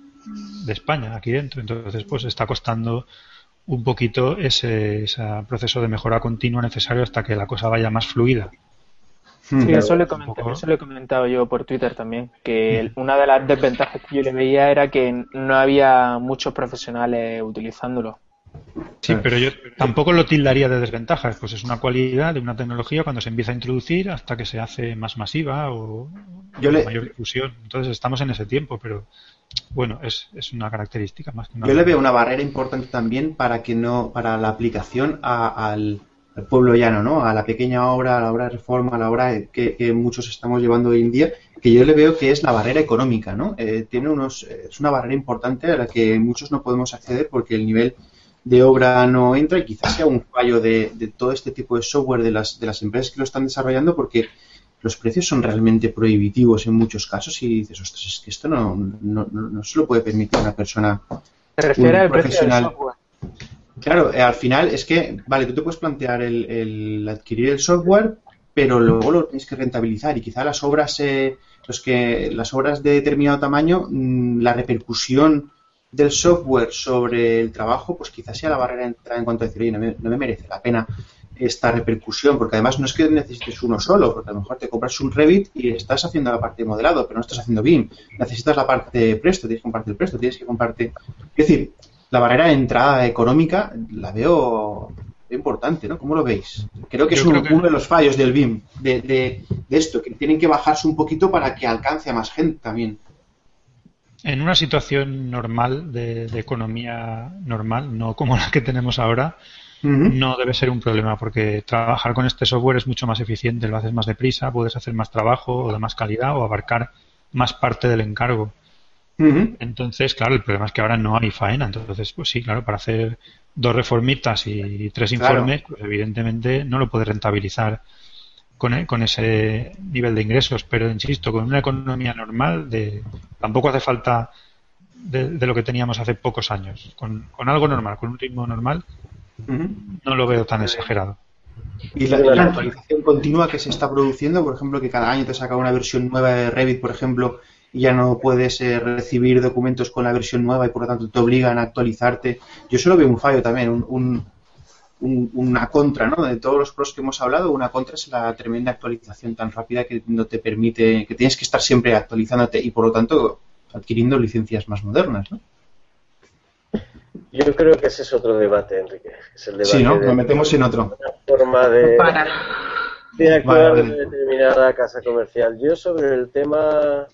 de España aquí dentro. Entonces, pues está costando un poquito ese, ese proceso de mejora continua necesario hasta que la cosa vaya más fluida. Sí, eso lo, he comentado yo por Twitter también, que una de las desventajas que yo le veía era que no había muchos profesionales utilizándolo. Sí, pero yo tampoco lo tildaría de desventajas, pues es una cualidad de una tecnología cuando se empieza a introducir hasta que se hace más masiva o yo mayor difusión. Entonces estamos en ese tiempo, pero bueno, es, es una característica más que Yo le veo una barrera importante también para que no, para la aplicación al al pueblo llano, ¿no? A la pequeña obra, a la obra de reforma, a la obra que, muchos estamos llevando hoy en día, que yo le veo que es la barrera económica, ¿no? Eh, tiene unos, es una barrera importante a la que muchos no podemos acceder porque el nivel de obra no entra y quizás sea un fallo de, todo este tipo de software de las, de las empresas que lo están desarrollando porque los precios son realmente prohibitivos en muchos casos y dices, ostras, es que esto no, no, no, se lo puede permitir una persona ¿Te al profesional. software? Claro, eh, al final es que, vale, tú te puedes plantear el, adquirir el software, pero luego lo tienes que rentabilizar y quizá las obras, eh, los que, las obras de determinado tamaño, mm, la repercusión del software sobre el trabajo, pues quizás sea la barrera de entrada en cuanto a decir, oye, no me, merece la pena esta repercusión, porque además no es que necesites uno solo, porque a lo mejor te compras un Revit y estás haciendo la parte de modelado, pero no estás haciendo BIM. Necesitas la parte Presto, tienes que comprarte el Presto, tienes que comprarte... Es decir, la barrera de entrada económica la veo importante, ¿no? ¿Cómo lo veis? Creo que es uno de los fallos del BIM, de, esto, que tienen que bajarse un poquito para que alcance a más gente también. En una situación normal, de, economía normal, no como la que tenemos ahora, no debe ser un problema, porque trabajar con este software es mucho más eficiente, lo haces más deprisa, puedes hacer más trabajo o de más calidad o abarcar más parte del encargo. Entonces, claro, el problema es que ahora no hay faena. Entonces, pues sí, claro, para hacer dos reformitas y tres informes, pues evidentemente no lo puede rentabilizar con, e, con ese nivel de ingresos. Pero, insisto, con una economía normal, de, tampoco hace falta de, lo que teníamos hace pocos años. Con, algo normal, con un ritmo normal, no lo veo tan exagerado. Y la, la, actualización continua que se está produciendo, por ejemplo, que cada año te saca una versión nueva de Revit, por ejemplo, ya no puedes eh, recibir documentos con la versión nueva y por lo tanto te obligan a actualizarte. Yo solo veo un fallo también, un, una contra, ¿no? De todos los pros que hemos hablado, una contra es la tremenda actualización tan rápida que no te permite, que tienes que estar siempre actualizándote y por lo tanto adquiriendo licencias más modernas, ¿no? Yo creo que ese es otro debate, Enrique. Es el debate sí, ¿no? Nos metemos en otro. forma de, de actuar en determinada casa comercial. Yo sobre el tema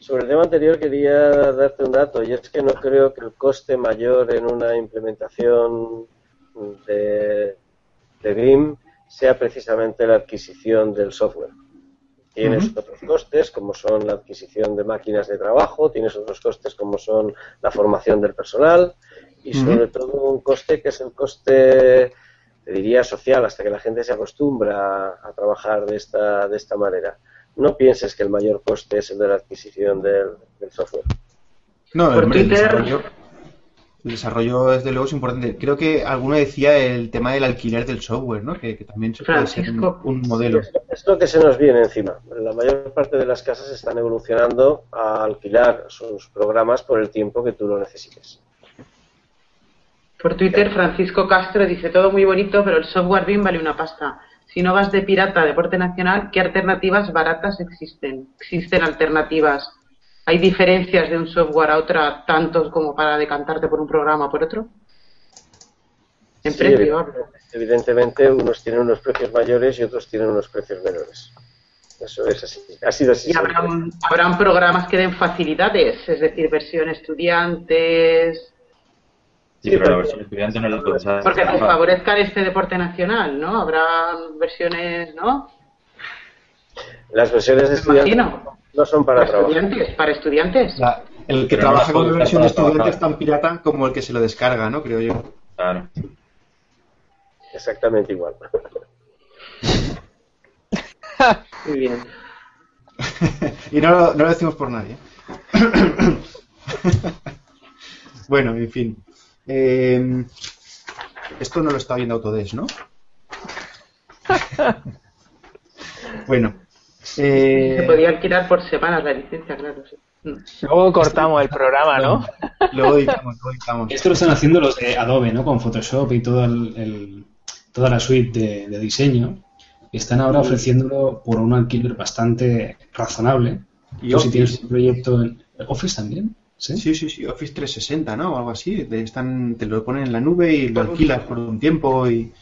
sobre el tema anterior quería darte un dato y es que no creo que el coste mayor en una implementación de, de BIM sea precisamente la adquisición del software. Tienes otros costes como son la adquisición de máquinas de trabajo, tienes otros costes como son la formación del personal y sobre todo un coste que es el coste, te diría, social, hasta que la gente se acostumbra a, a trabajar de esta, de esta manera no pienses que el mayor coste es el de la adquisición del, software. No, el, desarrollo, el desarrollo, desde luego, es importante. Creo que alguno decía el tema del alquiler del software, ¿no? Que, también puede ser un, modelo. Es lo que se nos viene encima. La mayor parte de las casas están evolucionando a alquilar sus programas por el tiempo que tú lo necesites. Por Twitter, Francisco Castro dice todo muy bonito, pero el software BIM vale una pasta si no vas de pirata a deporte nacional, ¿qué alternativas baratas existen? ¿Existen alternativas? ¿Hay diferencias de un software a otra tantos como para decantarte por un programa o por otro? En precio, evidentemente, unos tienen unos precios mayores y otros tienen unos precios menores. Eso es así. Ha sido así. Y habrán, habrán programas que den facilidades, es decir, versión estudiantes, Sí, pero la versión estudiante no la puedes hacer. Porque favorezcan este deporte nacional, ¿no? Habrá versiones, ¿no? Las versiones de estudiante No son para, para estudiantes, para estudiantes. La- el que Pero trabaja con la versión de estudiante es tan pirata como el que se lo descarga, ¿no? Creo yo. Claro. Exactamente igual. Muy bien. y no, lo- no lo decimos por nadie. bueno, en fin. Eh, esto no lo está viendo Autodesk, ¿no? bueno. eh, Se podía alquilar por semanas la licencia, claro. sí. Mm. Luego cortamos el programa, ¿no? luego editamos, luego editamos. Esto lo están haciendo los de Adobe, ¿no? Con Photoshop y todo el, el- toda la suite de, de diseño. Están ahora ofreciéndolo por un alquiler bastante razonable. Y Tú si tienes un proyecto en Office también, ¿sí? Sí, sí, sí, Office 360, ¿no? O algo así. Te, están, te lo ponen en la nube y lo alquilas por un tiempo y...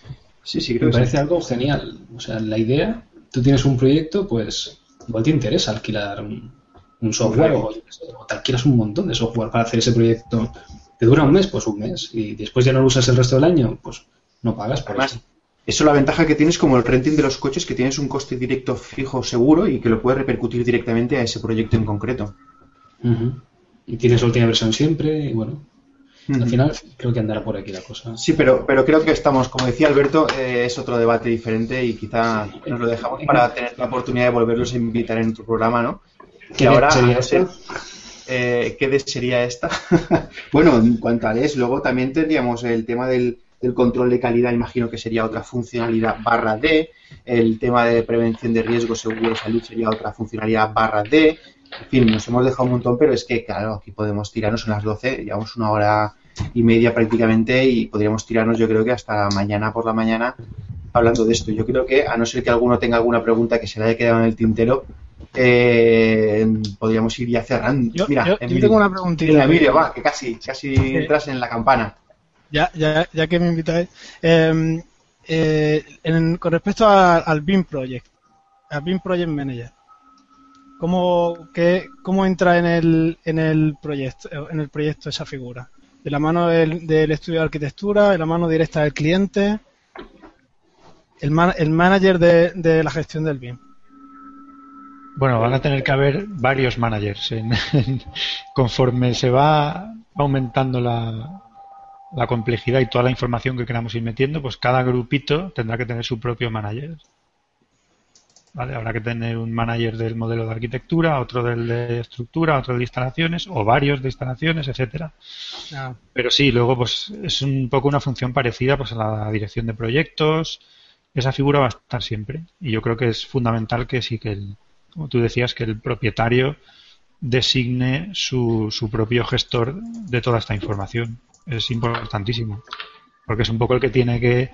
Sí, sí, creo Me que parece sí. algo genial. O sea, la idea, tú tienes un proyecto, pues igual te interesa alquilar un, un software o, o te alquilas un montón de software para hacer ese proyecto. ¿Te dura un mes? Pues un mes. Y después ya no lo usas el resto del año, pues no pagas por Además, eso. eso la ventaja que tienes como el renting de los coches, que tienes un coste directo fijo seguro y que lo puedes repercutir directamente a ese proyecto en concreto. Ujú. Y tienes la última versión siempre, y bueno, al final creo que andará por aquí la cosa. Sí, pero, pero creo que estamos, como decía Alberto, eh, es otro debate diferente y quizá nos lo dejamos para tener la oportunidad de volverlos a invitar en tu programa, ¿no? ¿Qué Y ahora, sería a no ser- esto? eh, ¿qué sería esta? bueno, en cuanto a LES, luego también tendríamos el tema del, del control de calidad, imagino que sería otra funcionalidad barra D, el tema de prevención de riesgos, seguro de salud sería otra funcionalidad barra D, en fin, nos hemos dejado un montón, pero es que, claro, aquí podemos tirarnos en las 12, llevamos una hora y media prácticamente y podríamos tirarnos yo creo que hasta mañana por la mañana hablando de esto. Yo creo que, a no ser que alguno tenga alguna pregunta que se le haya quedado en el tintero, eh, podríamos ir ya cerrando. Yo, Mira, yo- yo Emilio. tengo una preguntita. Mira, Emilio, va, que casi, casi entras en la campana. Ya, ya, ya que me invitáis. Eh, eh, en- con respecto a- al BIM Project, al BIM Project Manager, ¿cómo, qué- cómo entra en el, en el proyecto, en el proyecto esa figura? ¿De la mano del, estudio de arquitectura, de la mano directa del cliente? El, man- el manager de, de la gestión del BIM. Bueno, van a tener que haber varios managers. conforme se va aumentando la, la complejidad y toda la información que queramos ir metiendo, pues cada grupito tendrá que tener su propio manager. ¿Vale? Habrá que tener un manager del modelo de arquitectura, otro del de estructura, otro de instalaciones, o varios de instalaciones, etcétera. Ah, Pero sí, luego pues es un poco una función parecida pues a la dirección de proyectos. Esa figura va a estar siempre. Y yo creo que es fundamental que sí que el, como tú decías, que el propietario designe su, su propio gestor de toda esta información. Es importantísimo. Porque es un poco el que tiene que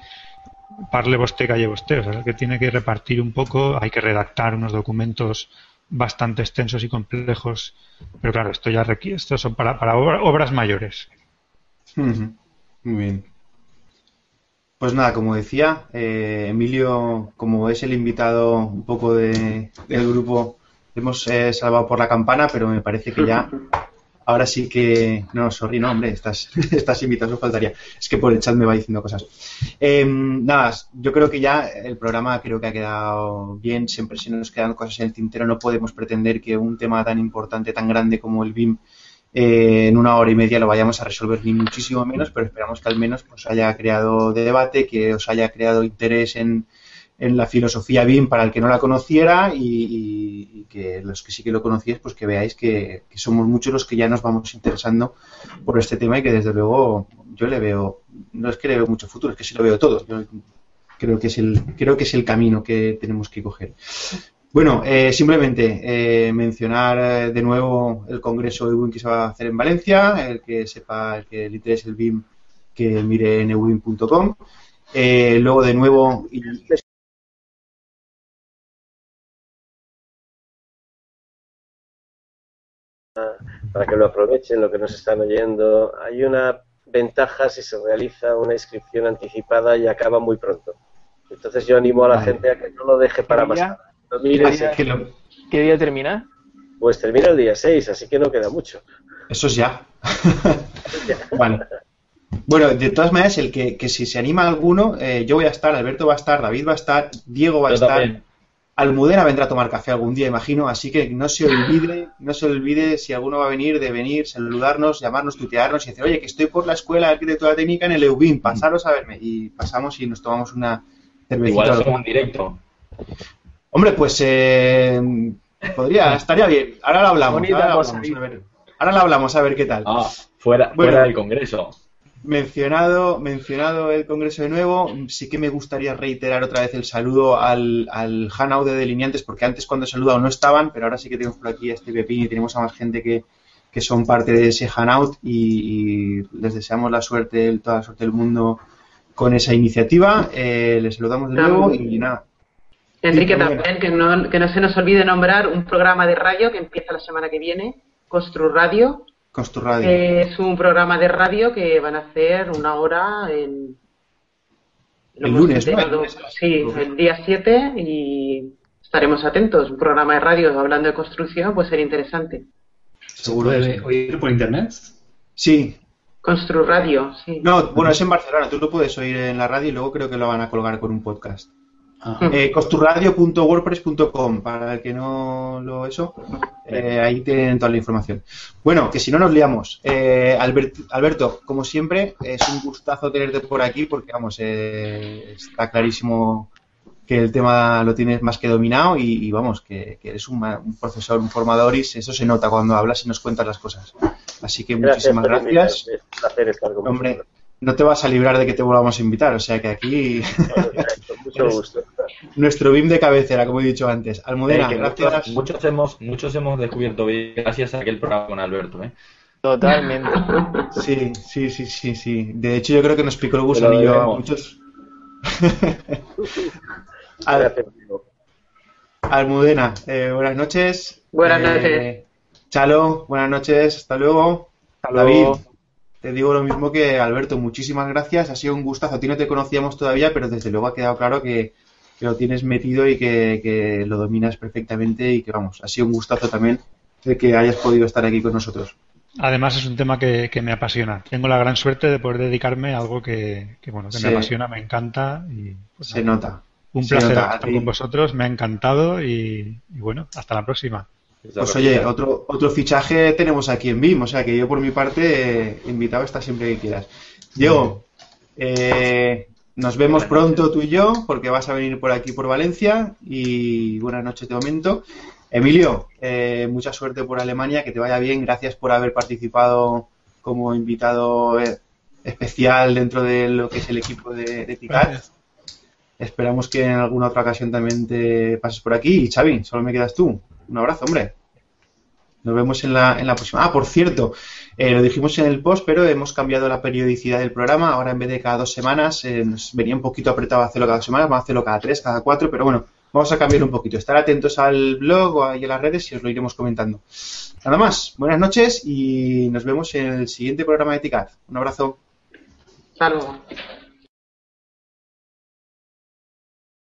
parle vosté, calle vosté, o sea, el que tiene que repartir un poco, hay que redactar unos documentos bastante extensos y complejos, pero claro, esto ya requiere, esto son para, para obra- obras mayores. Muy bien. Pues nada, como decía, eh, Emilio, como es el invitado un poco de, del grupo, hemos eh, salvado por la campana, pero me parece que ya, ahora sí que, no, sorry, no, hombre, estás, estás invitado, eso faltaría. Es que por el chat me va diciendo cosas. Eh, nada, yo creo que ya el programa creo que ha quedado bien, siempre se nos quedan cosas en el tintero, no podemos pretender que un tema tan importante, tan grande como el BIM, eh, en una hora y media lo vayamos a resolver ni muchísimo menos, pero esperamos que al menos os haya creado debate, que os haya creado interés en, en la filosofía BIM para el que no la conociera y, que los que sí que lo conocíais, pues que veáis que, somos muchos los que ya nos vamos interesando por este tema y que desde luego yo le veo, no es que le veo mucho futuro, es que sí lo veo todo. Creo que es el, creo que es el camino que tenemos que coger. Bueno, eh, simplemente eh, mencionar eh, de nuevo el congreso de BIM que se va a hacer en Valencia, el que sepa, el que le interese el BIM, que mire en. Eh, luego de nuevo, y- para que lo aprovechen, lo que nos están oyendo. Hay una ventaja si se realiza una inscripción anticipada y acaba muy pronto. Entonces yo animo a la Vale. gente a que no lo deje para más tarde. ¿Qué lo- ¿Qué día termina? pues termina el día 6, así que no queda mucho. eso es ya. Vale. Bueno, de todas maneras, el que, que si se anima alguno, eh, yo voy a estar, Alberto va a estar, David va a estar, Diego va a Yo estar. también. Almudena vendrá a tomar café algún día, imagino, así que no se olvide, no se olvide si alguno va a venir, de venir, saludarnos, llamarnos, tutearnos y decir, oye, que estoy por la escuela de arquitectura técnica en el EUBIM, pasaros a verme. Y pasamos y nos tomamos una cervecita. Igual hacemos un directo. Hombre, pues eh, podría, estaría bien. Ahora lo hablamos. Ahora lo hablamos, a ver, ahora lo hablamos, a ver qué tal. Ah, fuera, Bueno. fuera del Congreso. Mencionado, mencionado el Congreso de nuevo, sí que me gustaría reiterar otra vez el saludo al, al Hanau de Delineantes, porque antes cuando he saludado no estaban, pero ahora sí que tenemos por aquí a este Pepín y tenemos a más gente que, que son parte de ese Hanout y, y les deseamos la suerte, toda la suerte del mundo con esa iniciativa. Eh, les saludamos de nuevo y nada. Enrique Sí, también, que no, que no se nos olvide nombrar un programa de radio que empieza la semana que viene, Constru Radio. Que es un programa de radio que van a hacer una hora en... lo El lunes, ¿no? enterado- El lunes. Sí, el día 7 y estaremos atentos. Un programa de radio hablando de construcción puede ser interesante. Seguro que ¿Puede sí. oír por internet? Sí. Constru Radio, sí. No, bueno, es en Barcelona, tú lo puedes oír en la radio y luego creo que lo van a colgar con un podcast. Eh, costurradio.wordpress.com para el que no lo eso eh, ahí tienen toda la información. Bueno que si no nos liamos. Eh, Albert- Alberto como siempre es un gustazo tenerte por aquí porque vamos eh, está clarísimo que el tema lo tienes más que dominado y, y vamos que, que eres un, un profesor un formador y eso se nota cuando hablas y nos cuentas las cosas. Así que muchísimas gracias. Es un placer estar con hombre. No te vas a librar de que te volvamos a invitar o sea que aquí Con mucho gusto. nuestro BIM de cabecera como he dicho antes Almudena Eh, gracias muchos, muchos hemos, muchos hemos descubierto bien gracias a aquel programa con Alberto. ¿eh? Totalmente. Sí, sí, sí, sí, sí. De hecho, yo creo que nos picó el gusanillo a muchos. Al-. Almudena, eh, buenas noches. Buenas Eh, noches. Chalo, buenas noches, hasta luego. Hasta David, luego. Te digo lo mismo que Alberto, muchísimas gracias, ha sido un gustazo. A ti no te conocíamos todavía, pero desde luego ha quedado claro que, que lo tienes metido y que, que lo dominas perfectamente y que, vamos, ha sido un gustazo también de que hayas podido estar aquí con nosotros. Además es un tema que, que me apasiona. Tengo la gran suerte de poder dedicarme a algo que, bueno, que Sí. me apasiona, me encanta y pues, Se nota. un placer nota. Estar con vosotros, me ha encantado y, y bueno, hasta la próxima. Pues oye, otro, otro fichaje tenemos aquí en BIM, o sea que yo por mi parte eh, invitado está siempre que quieras. Diego, eh, nos vemos pronto tú y yo, porque vas a venir por aquí por Valencia y buenas noches de momento. Emilio, eh, mucha suerte por Alemania, que te vaya bien, gracias por haber participado como invitado eh, especial dentro de lo que es el equipo de, de TICAT. Gracias. Esperamos que en alguna otra ocasión también te pases por aquí. Y Xavi, solo me quedas tú. Un abrazo, hombre. Nos vemos en la, en la próxima. Ah, por cierto, eh, lo dijimos en el post, pero hemos cambiado la periodicidad del programa. Ahora en vez de cada dos semanas, eh, nos venía un poquito apretado hacerlo cada dos semanas, vamos a hacerlo cada tres, cada cuatro, pero bueno, vamos a cambiar un poquito. Estar atentos al blog ahí en las redes y os lo iremos comentando. Nada más, buenas noches y nos vemos en el siguiente programa de TICAT. Un abrazo. Hasta.